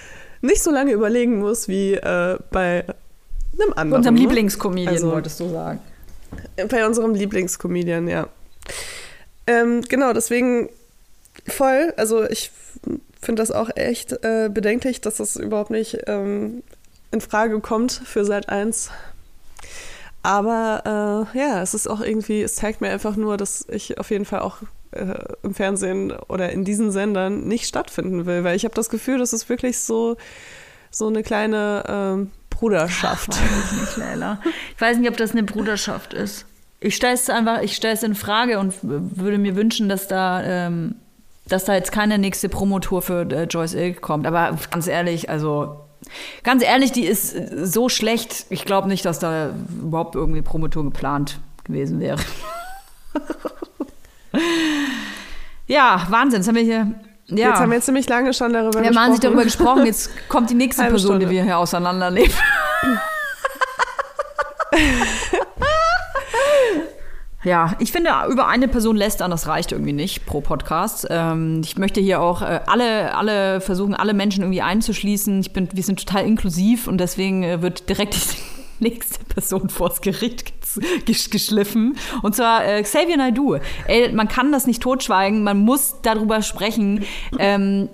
nicht so lange überlegen muss wie äh, bei einem anderen. Unserem ne? Lieblingscomedian, also, wolltest du sagen. Bei unserem Lieblingscomedian, ja. Ähm, genau, deswegen voll. Also ich finde das auch echt äh, bedenklich, dass das überhaupt nicht ähm, in Frage kommt für Seit 1. Aber äh, ja, es ist auch irgendwie, es zeigt mir einfach nur, dass ich auf jeden Fall auch äh, im Fernsehen oder in diesen Sendern nicht stattfinden will, weil ich habe das Gefühl, das ist wirklich so, so eine kleine ähm, Bruderschaft. Ach, weiß ich nicht, Leila. Ich weiß nicht, ob das eine Bruderschaft ist. Ich stelle es einfach, ich stelle es in Frage und würde mir wünschen, dass da ähm, dass da jetzt keine nächste Promotour für äh, Joyce Ilk kommt. Aber ganz ehrlich, also ganz ehrlich, die ist so schlecht. Ich glaube nicht, dass da überhaupt irgendwie Promotour geplant gewesen wäre. ja, Wahnsinn. Jetzt haben wir hier Ja. Jetzt haben wir jetzt ziemlich lange schon darüber wir gesprochen. haben sich darüber gesprochen, jetzt kommt die nächste Halbe Person, die Stunde. wir hier auseinandernehmen. Ja, ich finde, über eine Person lästern, das reicht irgendwie nicht pro Podcast. Ähm, ich möchte hier auch äh, alle, alle versuchen, alle Menschen irgendwie einzuschließen. Ich bin, wir sind total inklusiv und deswegen äh, wird direkt die nächste Person vors Gericht ges- gesch geschliffen. Und zwar äh, Xavier Naidoo. Ey, man kann das nicht totschweigen, man muss darüber sprechen. Ähm,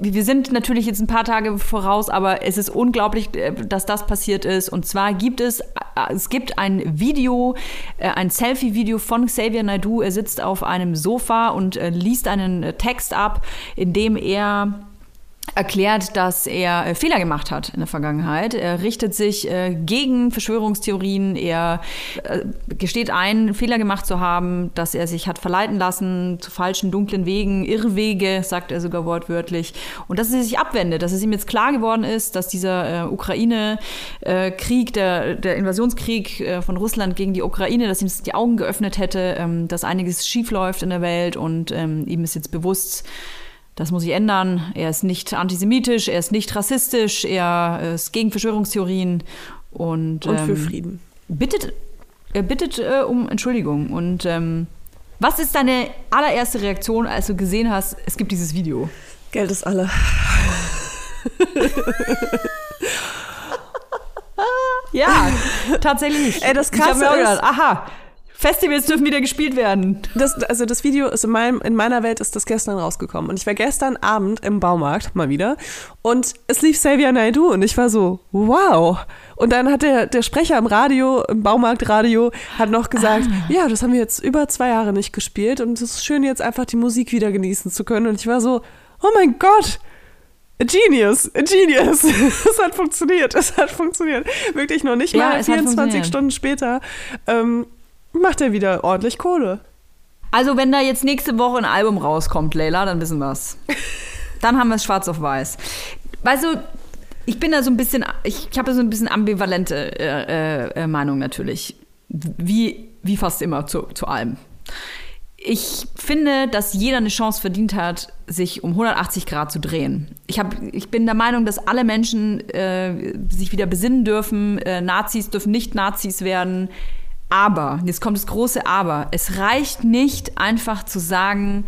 wir sind natürlich jetzt ein paar Tage voraus, aber es ist unglaublich, äh, dass das passiert ist. Und zwar gibt es, äh, es gibt ein Video, äh, ein Selfie-Video von Xavier Naidoo. Er sitzt auf einem Sofa und liest einen Text ab, in dem er erklärt, dass er äh, Fehler gemacht hat in der Vergangenheit. Er richtet sich äh, gegen Verschwörungstheorien. Er äh, gesteht ein, Fehler gemacht zu haben, dass er sich hat verleiten lassen zu falschen, dunklen Wegen, Irrwege, sagt er sogar wortwörtlich. Und dass er sich abwendet, dass es ihm jetzt klar geworden ist, dass dieser äh, Ukraine-Krieg, der, der Invasionskrieg äh, von Russland gegen die Ukraine, dass ihm die Augen geöffnet hätte, ähm, dass einiges schiefläuft in der Welt und ähm, ihm ist jetzt bewusst, das muss sich ändern. Er ist nicht antisemitisch, er ist nicht rassistisch, er ist gegen Verschwörungstheorien und, Und für ähm, Frieden. bittet, er bittet äh, um Entschuldigung. Und ähm, was ist deine allererste Reaktion, als du gesehen hast, es gibt dieses Video? Geld ist alle. Ja, tatsächlich. Ey, das Ich Krasse auch ist- gedacht, aha, Festivals dürfen wieder gespielt werden. Das, also das Video ist in, meinem, in meiner Welt ist das gestern rausgekommen. Und ich war gestern Abend im Baumarkt mal wieder und es lief Xavier Naidoo und ich war so, wow. Und dann hat der, der Sprecher im Radio, im Baumarktradio, hat noch gesagt, ja, das haben wir jetzt über zwei Jahre nicht gespielt und es ist schön, jetzt einfach die Musik wieder genießen zu können. Und ich war so, oh mein Gott, A genius, a genius. es hat funktioniert, es hat funktioniert. Wirklich noch nicht Ja, mal es hat 24 funktioniert. Stunden später ähm, macht er wieder ordentlich Kohle. Also, wenn da jetzt nächste Woche ein Album rauskommt, Leila, dann wissen wir's. Dann haben wir es schwarz auf weiß. Weißt du, ich bin da so ein bisschen, ich, ich habe so ein bisschen ambivalente äh, äh, Meinung natürlich. Wie, wie fast immer zu, zu allem. Ich finde, dass jeder eine Chance verdient hat, sich um 180 Grad zu drehen. Ich, hab, ich bin der Meinung, dass alle Menschen äh, sich wieder besinnen dürfen. Äh, Nazis dürfen nicht Nazis werden. Aber, jetzt kommt das große Aber, es reicht nicht einfach zu sagen,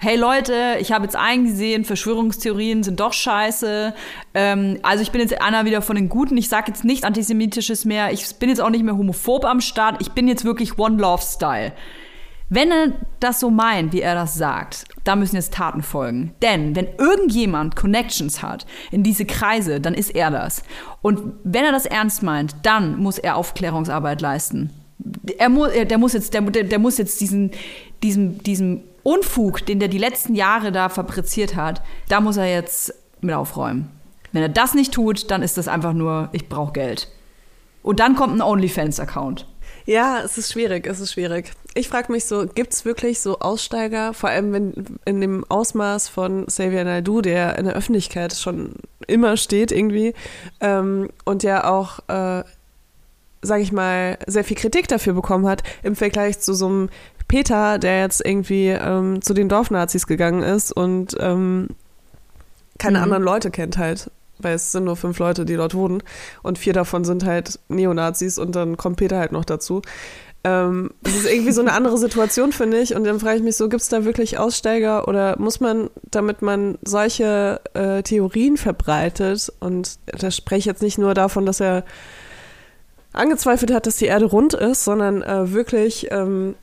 hey Leute, ich habe jetzt eingesehen, Verschwörungstheorien sind doch scheiße. Ähm, also ich bin jetzt einer wieder von den Guten. Ich sage jetzt nichts Antisemitisches mehr. Ich bin jetzt auch nicht mehr homophob am Start. Ich bin jetzt wirklich One Love Style. Wenn er das so meint, wie er das sagt, da müssen jetzt Taten folgen. Denn wenn irgendjemand Connections hat in diese Kreise, dann ist er das. Und wenn er das ernst meint, dann muss er Aufklärungsarbeit leisten. Er muss, er- der muss jetzt, der, der, muss jetzt diesen, diesem, diesem Unfug, den der die letzten Jahre da fabriziert hat, da muss er jetzt mit aufräumen. Wenn er das nicht tut, dann ist das einfach nur, ich brauche Geld. Und dann kommt ein OnlyFans-Account. Ja, es ist schwierig, es ist schwierig. Ich frage mich so, gibt es wirklich so Aussteiger, vor allem wenn in dem Ausmaß von Xavier Naidoo, der in der Öffentlichkeit schon immer steht irgendwie ähm, und der auch, äh, sage ich mal, sehr viel Kritik dafür bekommen hat im Vergleich zu so einem Peter, der jetzt irgendwie ähm, zu den Dorfnazis gegangen ist und ähm, keine Mhm. anderen Leute kennt halt. Weil es sind nur fünf Leute, die dort wohnen. Und vier davon sind halt Neonazis und dann kommt Peter halt noch dazu. Ähm, das ist irgendwie so eine andere Situation, finde ich. Und dann frage ich mich so, gibt es da wirklich Aussteiger oder muss man, damit man solche äh, Theorien verbreitet, und da spreche ich jetzt nicht nur davon, dass er angezweifelt hat, dass die Erde rund ist, sondern äh, wirklich ähm,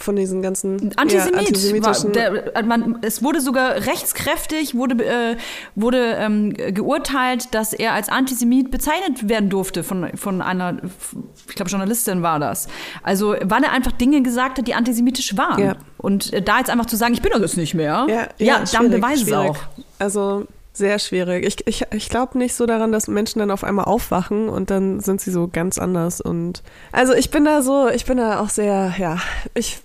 von diesen ganzen Antisemit. ja, antisemitischen war, der, äh, man, es wurde sogar rechtskräftig, wurde, äh, wurde ähm, geurteilt, dass er als Antisemit bezeichnet werden durfte von, von einer, ich glaube, Journalistin war das. Also, weil er einfach Dinge gesagt hat, die antisemitisch waren. Ja. Und äh, da jetzt einfach zu sagen, ich bin das jetzt nicht mehr, Ja, ja, dann schwierig, beweise es auch. Also sehr schwierig. Ich, ich, ich glaube nicht so daran, dass Menschen dann auf einmal aufwachen und dann sind sie so ganz anders. Und also ich bin da so, ich bin da auch sehr, ja, ich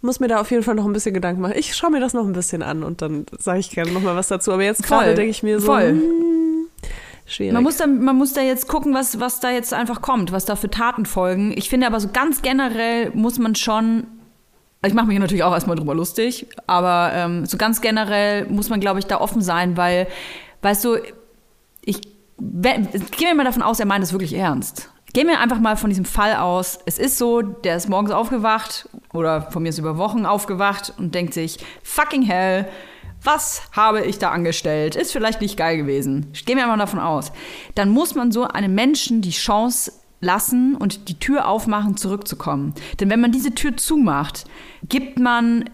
muss mir da auf jeden Fall noch ein bisschen Gedanken machen. Ich schaue mir das noch ein bisschen an und dann sage ich gerne noch mal was dazu. Aber jetzt gerade denke ich mir so, voll. hm, schwierig. Man muss, da, man muss da jetzt gucken, was, was da jetzt einfach kommt, was da für Taten folgen. Ich finde aber so ganz generell muss man schon ich mache mich natürlich auch erstmal drüber lustig, aber ähm, so ganz generell muss man, glaube ich, da offen sein, weil, weißt du, ich wenn, gehen wir mal davon aus, er meint es wirklich ernst. Gehen wir einfach mal von diesem Fall aus. Es ist so, der ist morgens aufgewacht oder von mir ist über Wochen aufgewacht und denkt sich, fucking hell, was habe ich da angestellt? Ist vielleicht nicht geil gewesen. Gehen wir einfach davon aus. Dann muss man so einem Menschen die Chance lassen und die Tür aufmachen, zurückzukommen. Denn wenn man diese Tür zumacht, gibt man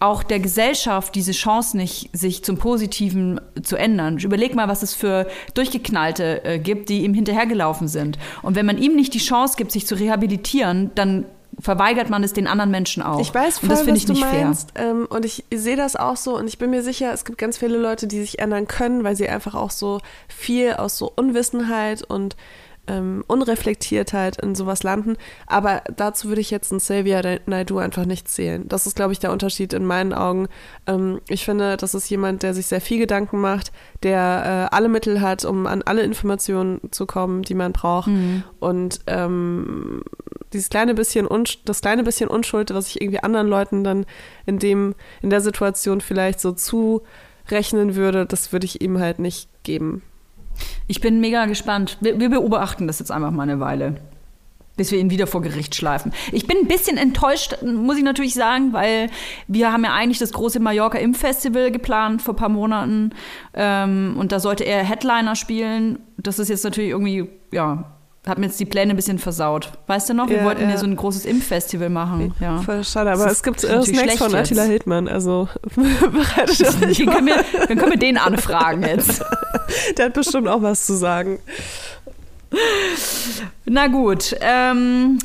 auch der Gesellschaft diese Chance nicht, sich zum Positiven zu ändern. Überleg mal, was es für Durchgeknallte äh, gibt, die ihm hinterhergelaufen sind. Und wenn man ihm nicht die Chance gibt, sich zu rehabilitieren, dann verweigert man es den anderen Menschen auch. Ich weiß voll, und das finde ich nicht du fair. meinst. Ähm, und ich sehe das auch so. Und ich bin mir sicher, es gibt ganz viele Leute, die sich ändern können, weil sie einfach auch so viel aus so Unwissenheit und ähm, Unreflektiertheit in sowas landen. Aber dazu würde ich jetzt einen Xavier Naidu einfach nicht zählen. Das ist, glaube ich, der Unterschied in meinen Augen. Ähm, ich finde, das ist jemand, der sich sehr viel Gedanken macht, der äh, alle Mittel hat, um an alle Informationen zu kommen, die man braucht. Und ähm, dieses kleine bisschen das kleine bisschen Unschuld, was ich irgendwie anderen Leuten dann in dem in der Situation vielleicht so zurechnen würde, das würde ich ihm halt nicht geben. Ich bin mega gespannt. Wir, wir beobachten das jetzt einfach mal eine Weile. Bis wir ihn wieder vor Gericht schleifen. Ich bin ein bisschen enttäuscht, muss ich natürlich sagen, weil wir haben ja eigentlich das große Mallorca im Festival geplant vor ein paar Monaten. Ähm, und da sollte er Headliner spielen. Das ist jetzt natürlich irgendwie, ja, hat mir jetzt die Pläne ein bisschen versaut. Weißt du noch? Wir Ja, wollten ja ja. so ein großes Impffestival machen. Ja. Voll schade, aber Das es gibt äh, Snacks von Attila jetzt. Hildmann, also bereitet können wir, dann können wir den anfragen jetzt. Der hat bestimmt auch was zu sagen. Na gut, ähm,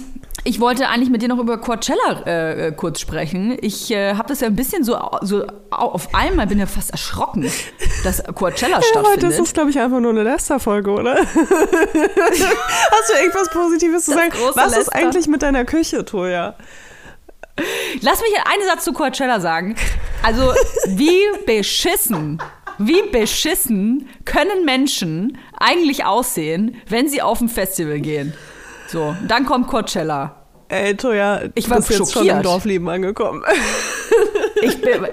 ich wollte eigentlich mit dir noch über Coachella äh, äh, kurz sprechen. Ich äh, habe das ja ein bisschen so, so au- auf einmal bin ja fast erschrocken, dass Coachella Ja, heute stattfindet. ist es, glaube ich, einfach nur eine Lester-Folge, oder? Hast du irgendwas Positives zu Das sagen? Was ist Lester. eigentlich mit deiner Küche, Toja? Lass mich einen Satz zu Coachella sagen. Also, wie beschissen, wie beschissen können Menschen eigentlich aussehen, wenn sie auf ein Festival gehen? So, dann kommt Coachella. Ey, Toja, Ich war bist jetzt schon im Dorfleben angekommen. Ich bin,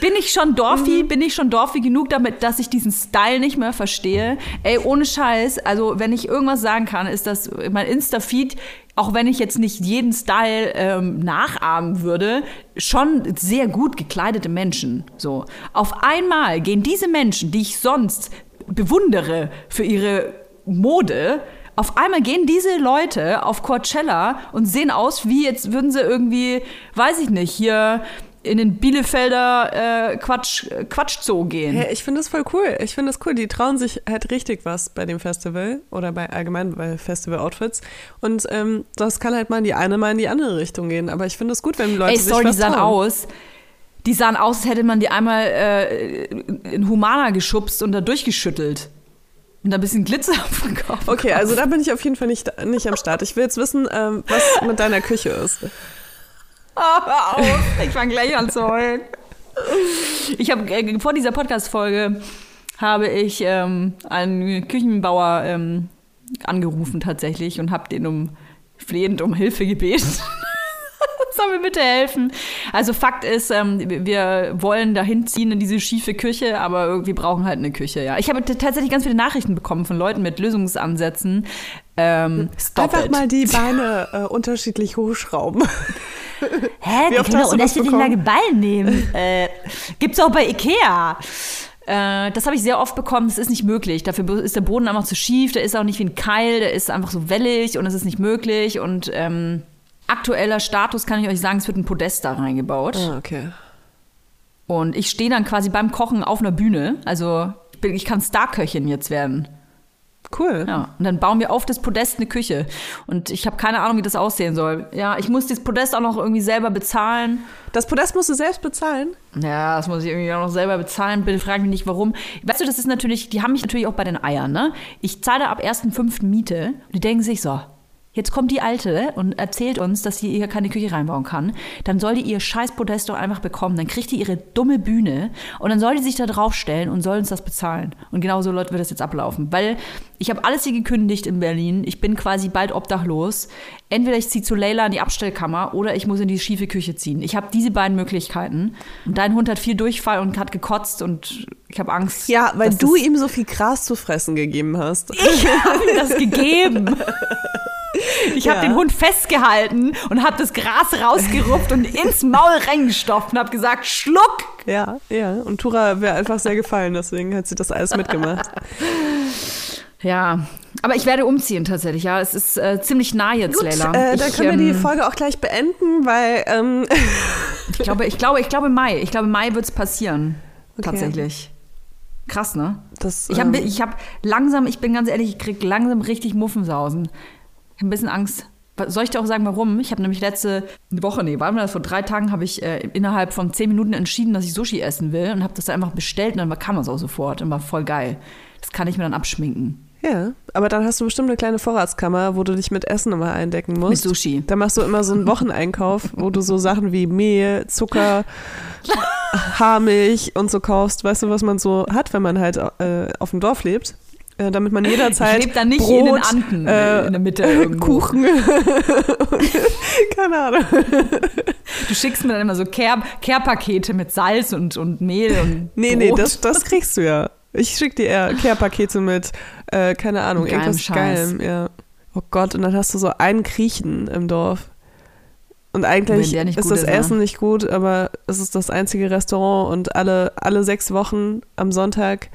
bin ich schon Dorfi, bin ich schon Dorfi genug damit, dass ich diesen Style nicht mehr verstehe? Ey, ohne Scheiß, also wenn ich irgendwas sagen kann, ist dass mein Insta-Feed, auch wenn ich jetzt nicht jeden Style ähm, nachahmen würde, schon sehr gut gekleidete Menschen. So. Auf einmal gehen diese Menschen, die ich sonst bewundere für ihre Mode, auf einmal gehen diese Leute auf Coachella und sehen aus, wie jetzt würden sie irgendwie, weiß ich nicht, hier in den Bielefelder äh, Quatsch, Quatschzoo gehen. Hey, ich finde das voll cool. Ich finde das cool. Die trauen sich halt richtig was bei dem Festival oder bei allgemein bei Festival-Outfits. Und ähm, das kann halt mal in die eine, mal in die andere Richtung gehen. Aber ich finde es gut, wenn Leute Ey, sorry, sich die was sahen trauen. aus. Die sahen aus, als hätte man die einmal äh, in Humana geschubst und da durchgeschüttelt. Und da ein bisschen Glitzer auf den Kopf. Okay, also da bin ich auf jeden Fall nicht, nicht am Start. Ich will jetzt wissen, ähm, was mit deiner Küche ist. Hör auf, ich fange gleich an zu heulen. Ich habe äh, vor dieser Podcast-Folge habe ich ähm, einen Küchenbauer ähm, angerufen tatsächlich und habe den um flehend um Hilfe gebeten. Soll mir bitte helfen? Also Fakt ist, ähm, wir- wollen dahin ziehen in diese schiefe Küche, aber wir brauchen halt eine Küche, ja. Ich habe tatsächlich ganz viele Nachrichten bekommen von Leuten mit Lösungsansätzen. Ähm, Einfach it. mal die Beine äh, unterschiedlich hochschrauben. Hä, Wie wir oft können doch unterschiedlich lange Ballen nehmen. äh, gibt's auch bei Ikea. Äh, das habe ich sehr oft bekommen. Das ist nicht möglich. Dafür ist der Boden einfach zu schief. Der ist auch nicht wie ein Keil. Der ist einfach so wellig und es ist nicht möglich. Und ähm, aktueller Status kann ich euch sagen, es wird ein Podest da reingebaut. Ah, okay. Und ich stehe dann quasi beim Kochen auf einer Bühne. Also ich kann Starköchin jetzt werden. Cool. Ja, und dann bauen wir auf das Podest eine Küche. Und ich habe keine Ahnung, wie das aussehen soll. Ja, ich muss das Podest auch noch irgendwie selber bezahlen. Das Podest musst du selbst bezahlen. Ja, das muss ich irgendwie auch noch selber bezahlen. Bitte frag mich nicht, warum. Weißt du, das ist natürlich, die haben mich natürlich auch bei den Eiern, ne? Ich zahle ab 1.5. Miete und die denken sich so, Jetzt kommt die Alte und erzählt uns, dass sie hier keine Küche reinbauen kann. Dann soll die ihr scheiß Podest doch einfach bekommen. Dann kriegt die ihre dumme Bühne und dann soll die sich da draufstellen und soll uns das bezahlen. Und genauso Leute wird das jetzt ablaufen. Weil ich habe alles hier gekündigt in Berlin. Ich bin quasi bald obdachlos. Entweder ich ziehe zu Leila in die Abstellkammer oder ich muss in die schiefe Küche ziehen. Ich habe diese beiden Möglichkeiten. Und dein Hund hat viel Durchfall und hat gekotzt und ich habe Angst. Ja, weil du ihm so viel Gras zu fressen gegeben hast. Ich habe ihm das gegeben. Ich habe Ja. den Hund festgehalten und habe das Gras rausgerupft und ins Maul reingestopft und habe gesagt, Schluck. Ja, ja. Und Tura wäre einfach sehr gefallen, deswegen hat sie das alles mitgemacht. Ja, aber ich werde umziehen tatsächlich. Ja, es ist äh, ziemlich nah jetzt, Gut, Leila. äh, dann ich, können wir die ähm, Folge auch gleich beenden, weil ähm, ich glaube, ich glaube, ich glaube Mai. Ich glaube Mai wird es passieren. Okay. Tatsächlich. Krass, ne? das. Ich habe ähm, ich hab langsam, ich bin ganz ehrlich, ich krieg langsam richtig Muffensausen. Ein bisschen Angst. Soll ich dir auch sagen, warum? Ich habe nämlich letzte Woche, nee, war das vor drei Tagen, habe ich äh, innerhalb von zehn Minuten entschieden, dass ich Sushi essen will und habe das dann einfach bestellt und dann kam das auch sofort und war voll geil. Das kann ich mir dann abschminken. Ja, aber dann hast du bestimmt eine kleine Vorratskammer, wo du dich mit Essen immer eindecken musst. Mit Sushi. Da machst du immer so einen Wocheneinkauf, wo du so Sachen wie Mehl, Zucker, Haarmilch und so kaufst. Weißt du, was man so hat, wenn man halt äh, auf dem Dorf lebt? Äh, damit man jederzeit Ich lebe da nicht Brot, in den Anden äh, in der Mitte irgendwo. Kuchen, keine Ahnung. Du schickst mir dann immer so Care- Care-Pakete mit Salz und, und Mehl und Nee, Brot. nee, das, das kriegst du ja. Ich schick dir eher Care-Pakete mit, äh, keine Ahnung, Geilem irgendwas Scheiß. Geilem, ja. Oh Gott, und dann hast du so einen Griechen im Dorf. Und eigentlich ist das ist, ne? Essen nicht gut, aber es ist das einzige Restaurant und alle, alle sechs Wochen am Sonntag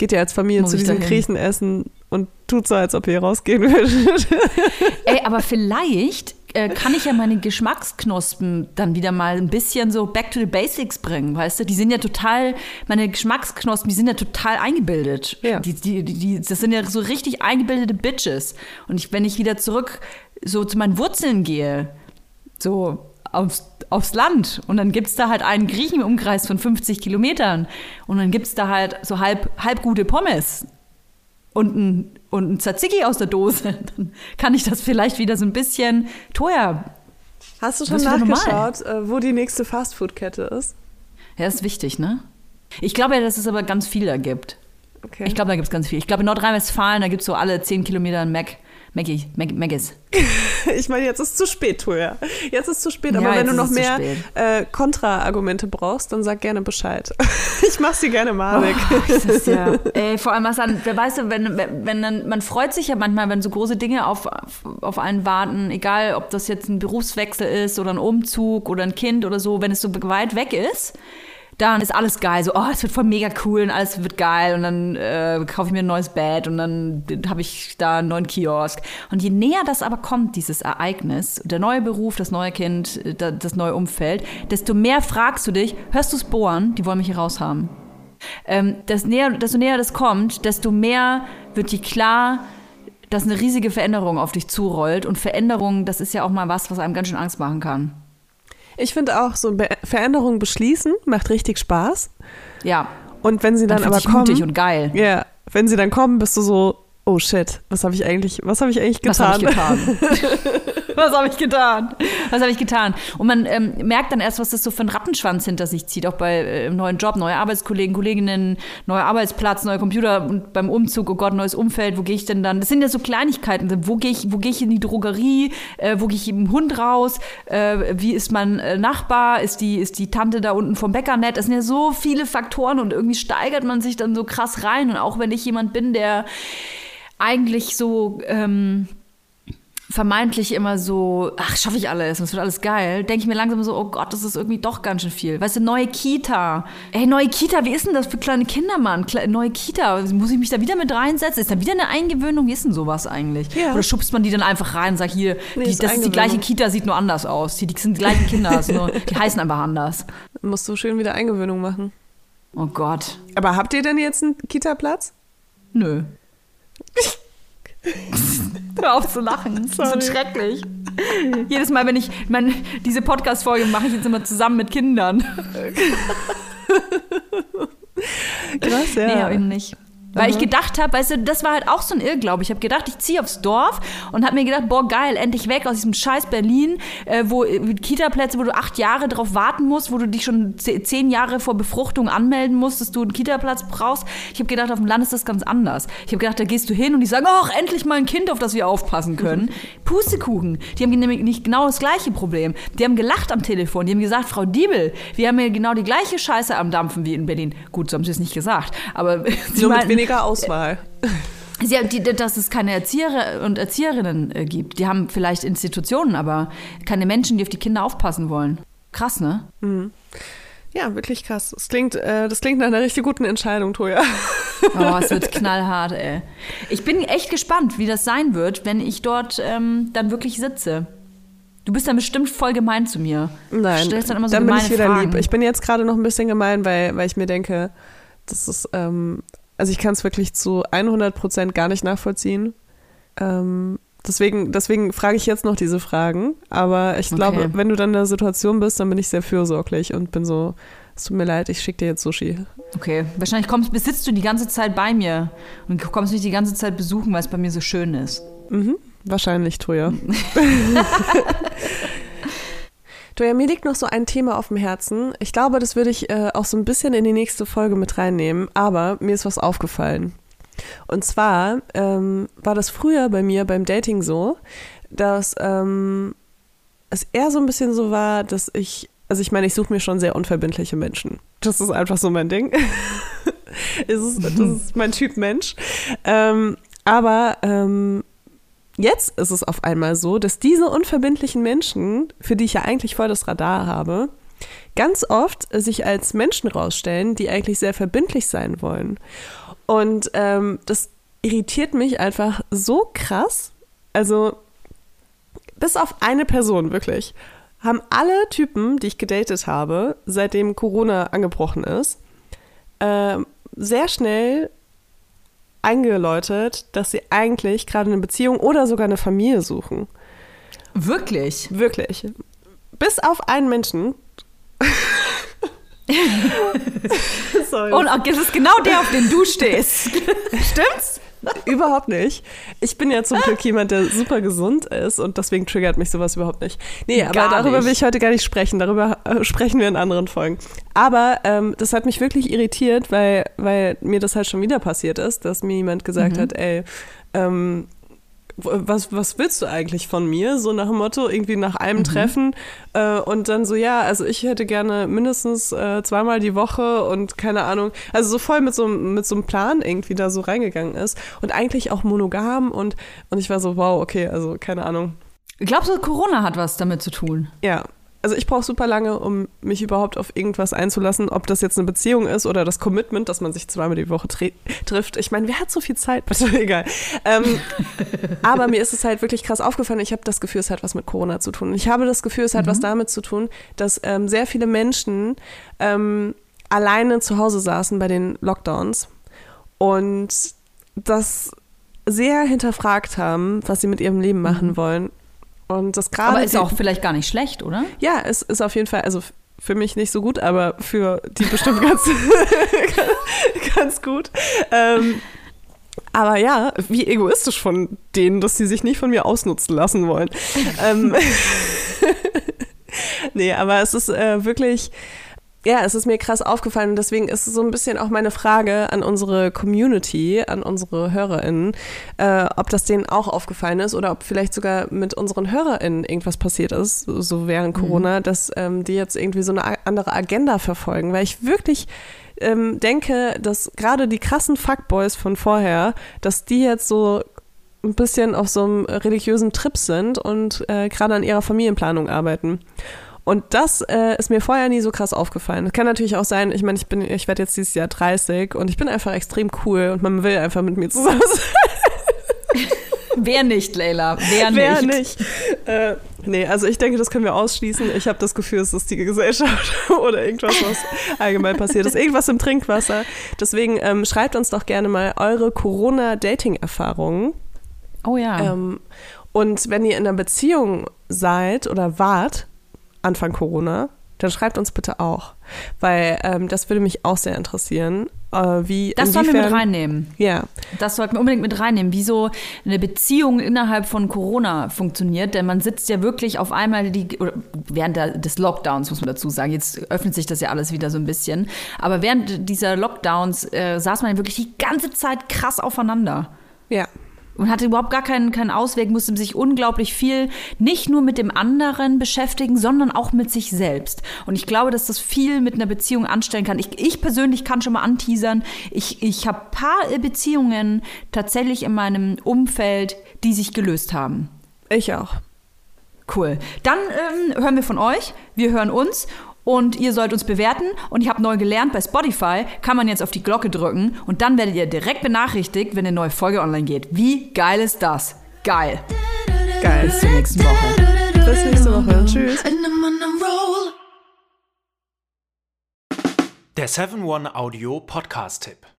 geht ihr als Familie Muss zu diesem dahin. Griechen essen und tut so, als ob ihr rausgehen würdet. Ey, aber vielleicht äh, kann ich ja meine Geschmacksknospen dann wieder mal ein bisschen so back to the basics bringen, weißt du? Die sind ja total, meine Geschmacksknospen, die sind ja total eingebildet. Ja. Die, die, die, das sind ja so richtig eingebildete Bitches. Und ich, wenn ich wieder zurück so zu meinen Wurzeln gehe, so aufs, aufs Land und dann gibt's da halt einen Griechen im Umkreis von 50 Kilometern und dann gibt's da halt so halb, halb gute Pommes und ein, und ein Tzatziki aus der Dose, dann kann ich das vielleicht wieder so ein bisschen teuer. Hast du schon nachgeschaut, äh, wo die nächste Fastfood-Kette ist? Ja, ist wichtig, ne? Ich glaube ja, dass es aber ganz viel da gibt. Okay. Ich glaube, da gibt's ganz viel. Ich glaube, in Nordrhein-Westfalen, da gibt's so alle 10 Kilometer ein Mac. Mackie, Mac, Maggis. Ich meine, jetzt ist zu spät, Toja. Jetzt ist zu spät, Ja, aber wenn du noch es mehr äh, Kontra-Argumente brauchst, dann sag gerne Bescheid. Ich mach's dir gerne mal weg. Das ist ja, ey, vor allem was an, wer weiß, wenn, wenn, wenn dann, man freut sich ja manchmal, wenn so große Dinge auf, auf einen warten, egal ob das jetzt ein Berufswechsel ist oder ein Umzug oder ein Kind oder so, wenn es so weit weg ist, dann ist alles geil. So, oh, es wird voll mega cool und alles wird geil und dann äh, kaufe ich mir ein neues Bett und dann habe ich da einen neuen Kiosk. Und je näher das aber kommt, dieses Ereignis, der neue Beruf, das neue Kind, äh, da- das neue Umfeld, desto mehr fragst du dich, hörst du es bohren, die wollen mich hier raushaben. Ähm, das näher, desto näher das kommt, desto mehr wird dir klar, dass eine riesige Veränderung auf dich zurollt. Und Veränderung, das ist ja auch mal was, was einem ganz schön Angst machen kann. Ich finde auch, so Be Veränderungen beschließen macht richtig Spaß. Ja, Und wenn sie dann fühlt aber kommen, und geil. ja, wenn sie dann kommen, bist du so, oh shit, was habe ich eigentlich, was habe ich eigentlich Was getan? habe ich getan? was habe ich getan? Was habe ich getan? Und man ähm, merkt dann erst, was das so für ein Rattenschwanz hinter sich zieht, auch bei äh, im neuen Job, neue Arbeitskollegen, Kolleginnen, neuer Arbeitsplatz, neuer Computer und beim Umzug, oh Gott, neues Umfeld, wo gehe ich denn dann? Das sind ja so Kleinigkeiten. Wo gehe ich, wo gehe ich in die Drogerie? Äh, wo gehe ich mit dem Hund raus? Äh, wie ist mein äh, Nachbar? Ist die, ist die Tante da unten vom Bäcker nett? Das sind ja so viele Faktoren und irgendwie steigert man sich dann so krass rein. Und auch wenn ich jemand bin, der eigentlich so ähm, vermeintlich immer so, ach, schaffe ich alles, und es wird alles geil, denke ich mir langsam so, oh Gott, das ist irgendwie doch ganz schön viel. Weißt du, neue Kita. Ey, neue Kita, wie ist denn das für kleine Kinder, Mann? Kle neue Kita, muss ich mich da wieder mit reinsetzen? Ist da wieder eine Eingewöhnung? Wie ist denn sowas eigentlich? Ja. Oder schubst man die dann einfach rein und sagt, hier, Nee, die, ist das ist die gleiche. Kita, sieht nur anders aus. Die, die sind die gleichen Kinder, nur, die heißen einfach anders. Musst du schön wieder Eingewöhnung machen. Oh Gott. Aber habt ihr denn jetzt einen Kita-Platz? Nö. Hör auf zu lachen. Das ist so schrecklich. Jedes Mal, wenn ich meine, diese Podcast-Folge mache ich jetzt immer zusammen mit Kindern. Krass, ja. Nee, ich nicht. Weil ich gedacht habe, weißt du, das war halt auch so ein Irrglaube. Ich habe gedacht, ich ziehe aufs Dorf und habe mir gedacht, boah, geil, endlich weg aus diesem scheiß Berlin, äh, wo äh, Kita-Plätze, wo du acht Jahre drauf warten musst, wo du dich schon ze- zehn Jahre vor Befruchtung anmelden musst, dass du einen Kita-Platz brauchst. Ich habe gedacht, auf dem Land ist das ganz anders. Ich habe gedacht, da gehst du hin und die sagen, ach, endlich mal ein Kind, auf das wir aufpassen können. Pustekuchen. Die haben nämlich nicht genau das gleiche Problem. Die haben gelacht am Telefon. Die haben gesagt, Frau Diebel, wir haben hier genau die gleiche Scheiße am Dampfen wie in Berlin. Gut, so haben sie es nicht gesagt, aber sie mit meinten- weniger Auswahl. Sie haben die, dass es keine Erzieher und Erzieherinnen äh, gibt. Die haben vielleicht Institutionen, aber keine Menschen, die auf die Kinder aufpassen wollen. Krass, ne? Ja, wirklich krass. Das klingt, äh, das klingt nach einer richtig guten Entscheidung, Toja. Oh, es wird knallhart, ey. Ich bin echt gespannt, wie das sein wird, wenn ich dort ähm, dann wirklich sitze. Du bist dann bestimmt voll gemein zu mir. Nein, Du stellst dann immer so dann bin ich wieder Fragen. lieb. Ich bin jetzt gerade noch ein bisschen gemein, weil, weil ich mir denke, das ist, ähm, also ich kann es wirklich zu 100 Prozent gar nicht nachvollziehen. Ähm, deswegen, deswegen frage ich jetzt noch diese Fragen. Aber ich Okay. glaube, wenn du dann in der Situation bist, dann bin ich sehr fürsorglich und bin so, es tut mir leid, ich schicke dir jetzt Sushi. Okay, wahrscheinlich kommst, sitzt du die ganze Zeit bei mir und kommst mich die ganze Zeit besuchen, weil es bei mir so schön ist. Mhm, wahrscheinlich, Toja. Toja, mir liegt noch so ein Thema auf dem Herzen. Ich glaube, das würde ich äh, auch so ein bisschen in die nächste Folge mit reinnehmen, aber mir ist was aufgefallen. Und zwar ähm, war das früher bei mir beim Dating so, dass ähm, es eher so ein bisschen so war, dass ich, also ich meine, ich suche mir schon sehr unverbindliche Menschen. Das ist einfach so mein Ding. ist, das ist mein Typ Mensch. Ähm, aber ähm, jetzt ist es auf einmal so, dass diese unverbindlichen Menschen, für die ich ja eigentlich voll das Radar habe, ganz oft sich als Menschen rausstellen, die eigentlich sehr verbindlich sein wollen. Und ähm, das irritiert mich einfach so krass. Also bis auf eine Person wirklich haben alle Typen, die ich gedatet habe, seitdem Corona angebrochen ist, ähm, sehr schnell eingeläutet, dass sie eigentlich gerade eine Beziehung oder sogar eine Familie suchen. Wirklich? Wirklich. Bis auf einen Menschen. Sorry. Und auch, das ist genau der, auf den du stehst. Stimmt's? Überhaupt nicht. Ich bin ja zum Glück jemand, der super gesund ist und deswegen triggert mich sowas überhaupt nicht. Nee, aber Gar darüber nicht. will ich heute gar nicht sprechen. Darüber äh, sprechen wir in anderen Folgen. Aber ähm, das hat mich wirklich irritiert, weil, weil mir das halt schon wieder passiert ist, dass mir jemand gesagt Mhm. hat, ey, ähm, was, was willst du eigentlich von mir? So nach dem Motto, irgendwie nach einem Mhm. Treffen. Äh, und dann so, ja, also ich hätte gerne mindestens äh, zweimal die Woche und keine Ahnung. Also so voll mit so, einem- mit so einem Plan irgendwie da so reingegangen ist. Und eigentlich auch monogam. Und, und ich war so, wow, okay, also keine Ahnung. Glaubst du, Corona hat was damit zu tun? Ja. Also ich brauche super lange, um mich überhaupt auf irgendwas einzulassen, ob das jetzt eine Beziehung ist oder das Commitment, dass man sich zweimal die Woche trifft. Ich meine, wer hat so viel Zeit? Bitte, egal. Ähm, aber mir ist es halt wirklich krass aufgefallen. Ich habe das Gefühl, es hat was mit Corona zu tun. Ich habe das Gefühl, es hat was damit zu tun, dass ähm, sehr viele Menschen ähm, alleine zu Hause saßen bei den Lockdowns und das sehr hinterfragt haben, was sie mit ihrem Leben machen wollen. Und das gerade Aber ist auch vielleicht gar nicht schlecht, oder? ja, es ist auf jeden Fall, also für mich nicht so gut, aber für die bestimmt ganz, ganz gut. Ähm, aber ja, wie egoistisch von denen, dass sie sich nicht von mir ausnutzen lassen wollen. ähm, nee, aber es ist äh, wirklich, ja, es ist mir krass aufgefallen und deswegen ist es so ein bisschen auch meine Frage an unsere Community, an unsere HörerInnen, äh, ob das denen auch aufgefallen ist oder ob vielleicht sogar mit unseren HörerInnen irgendwas passiert ist, so während Corona, dass ähm, die jetzt irgendwie so eine andere Agenda verfolgen, weil ich wirklich ähm, denke, dass gerade die krassen Fuckboys von vorher, dass die jetzt so ein bisschen auf so einem religiösen Trip sind und äh, gerade an ihrer Familienplanung arbeiten. Und das äh, ist mir vorher nie so krass aufgefallen. Das kann natürlich auch sein, ich meine, ich bin, ich werde jetzt dieses Jahr 30 und ich bin einfach extrem cool und man will einfach mit mir zusammen sein. Wer nicht, Leila? Wer, Wer nicht? nicht? Äh, nee, also ich denke, das können wir ausschließen. Ich habe das Gefühl, es ist die Gesellschaft oder irgendwas, was allgemein passiert ist. Irgendwas im Trinkwasser. Deswegen ähm, schreibt uns doch gerne mal eure Corona-Dating-Erfahrungen. Oh ja. Ähm, und wenn ihr in einer Beziehung seid oder wart, Anfang Corona, dann schreibt uns bitte auch. Weil ähm, das würde mich auch sehr interessieren. äh, wie Das sollen wir mit reinnehmen. Ja, Das sollten wir unbedingt mit reinnehmen, wie so eine Beziehung innerhalb von Corona funktioniert. Denn man sitzt ja wirklich auf einmal die, oder während der, des Lockdowns, muss man dazu sagen. Jetzt öffnet sich das ja alles wieder so ein bisschen. Aber während dieser Lockdowns äh, saß man wirklich die ganze Zeit krass aufeinander. ja. Und hatte überhaupt gar keinen, keinen Ausweg, musste sich unglaublich viel nicht nur mit dem anderen beschäftigen, sondern auch mit sich selbst. Und ich glaube, dass das viel mit einer Beziehung anstellen kann. Ich, ich persönlich kann schon mal anteasern, ich, ich habe paar Beziehungen tatsächlich in meinem Umfeld, die sich gelöst haben. Ich auch. Cool. Dann ähm, hören wir von euch, wir hören uns und ihr sollt uns bewerten. Und ich habe neu gelernt, bei Spotify kann man jetzt auf die Glocke drücken und dann werdet ihr direkt benachrichtigt, wenn eine neue Folge online geht. Wie geil ist das? Geil. Geil. Bis zur nächsten Woche. Bis nächste Woche. Tschüss. Der 7-One Audio Podcast-Tipp.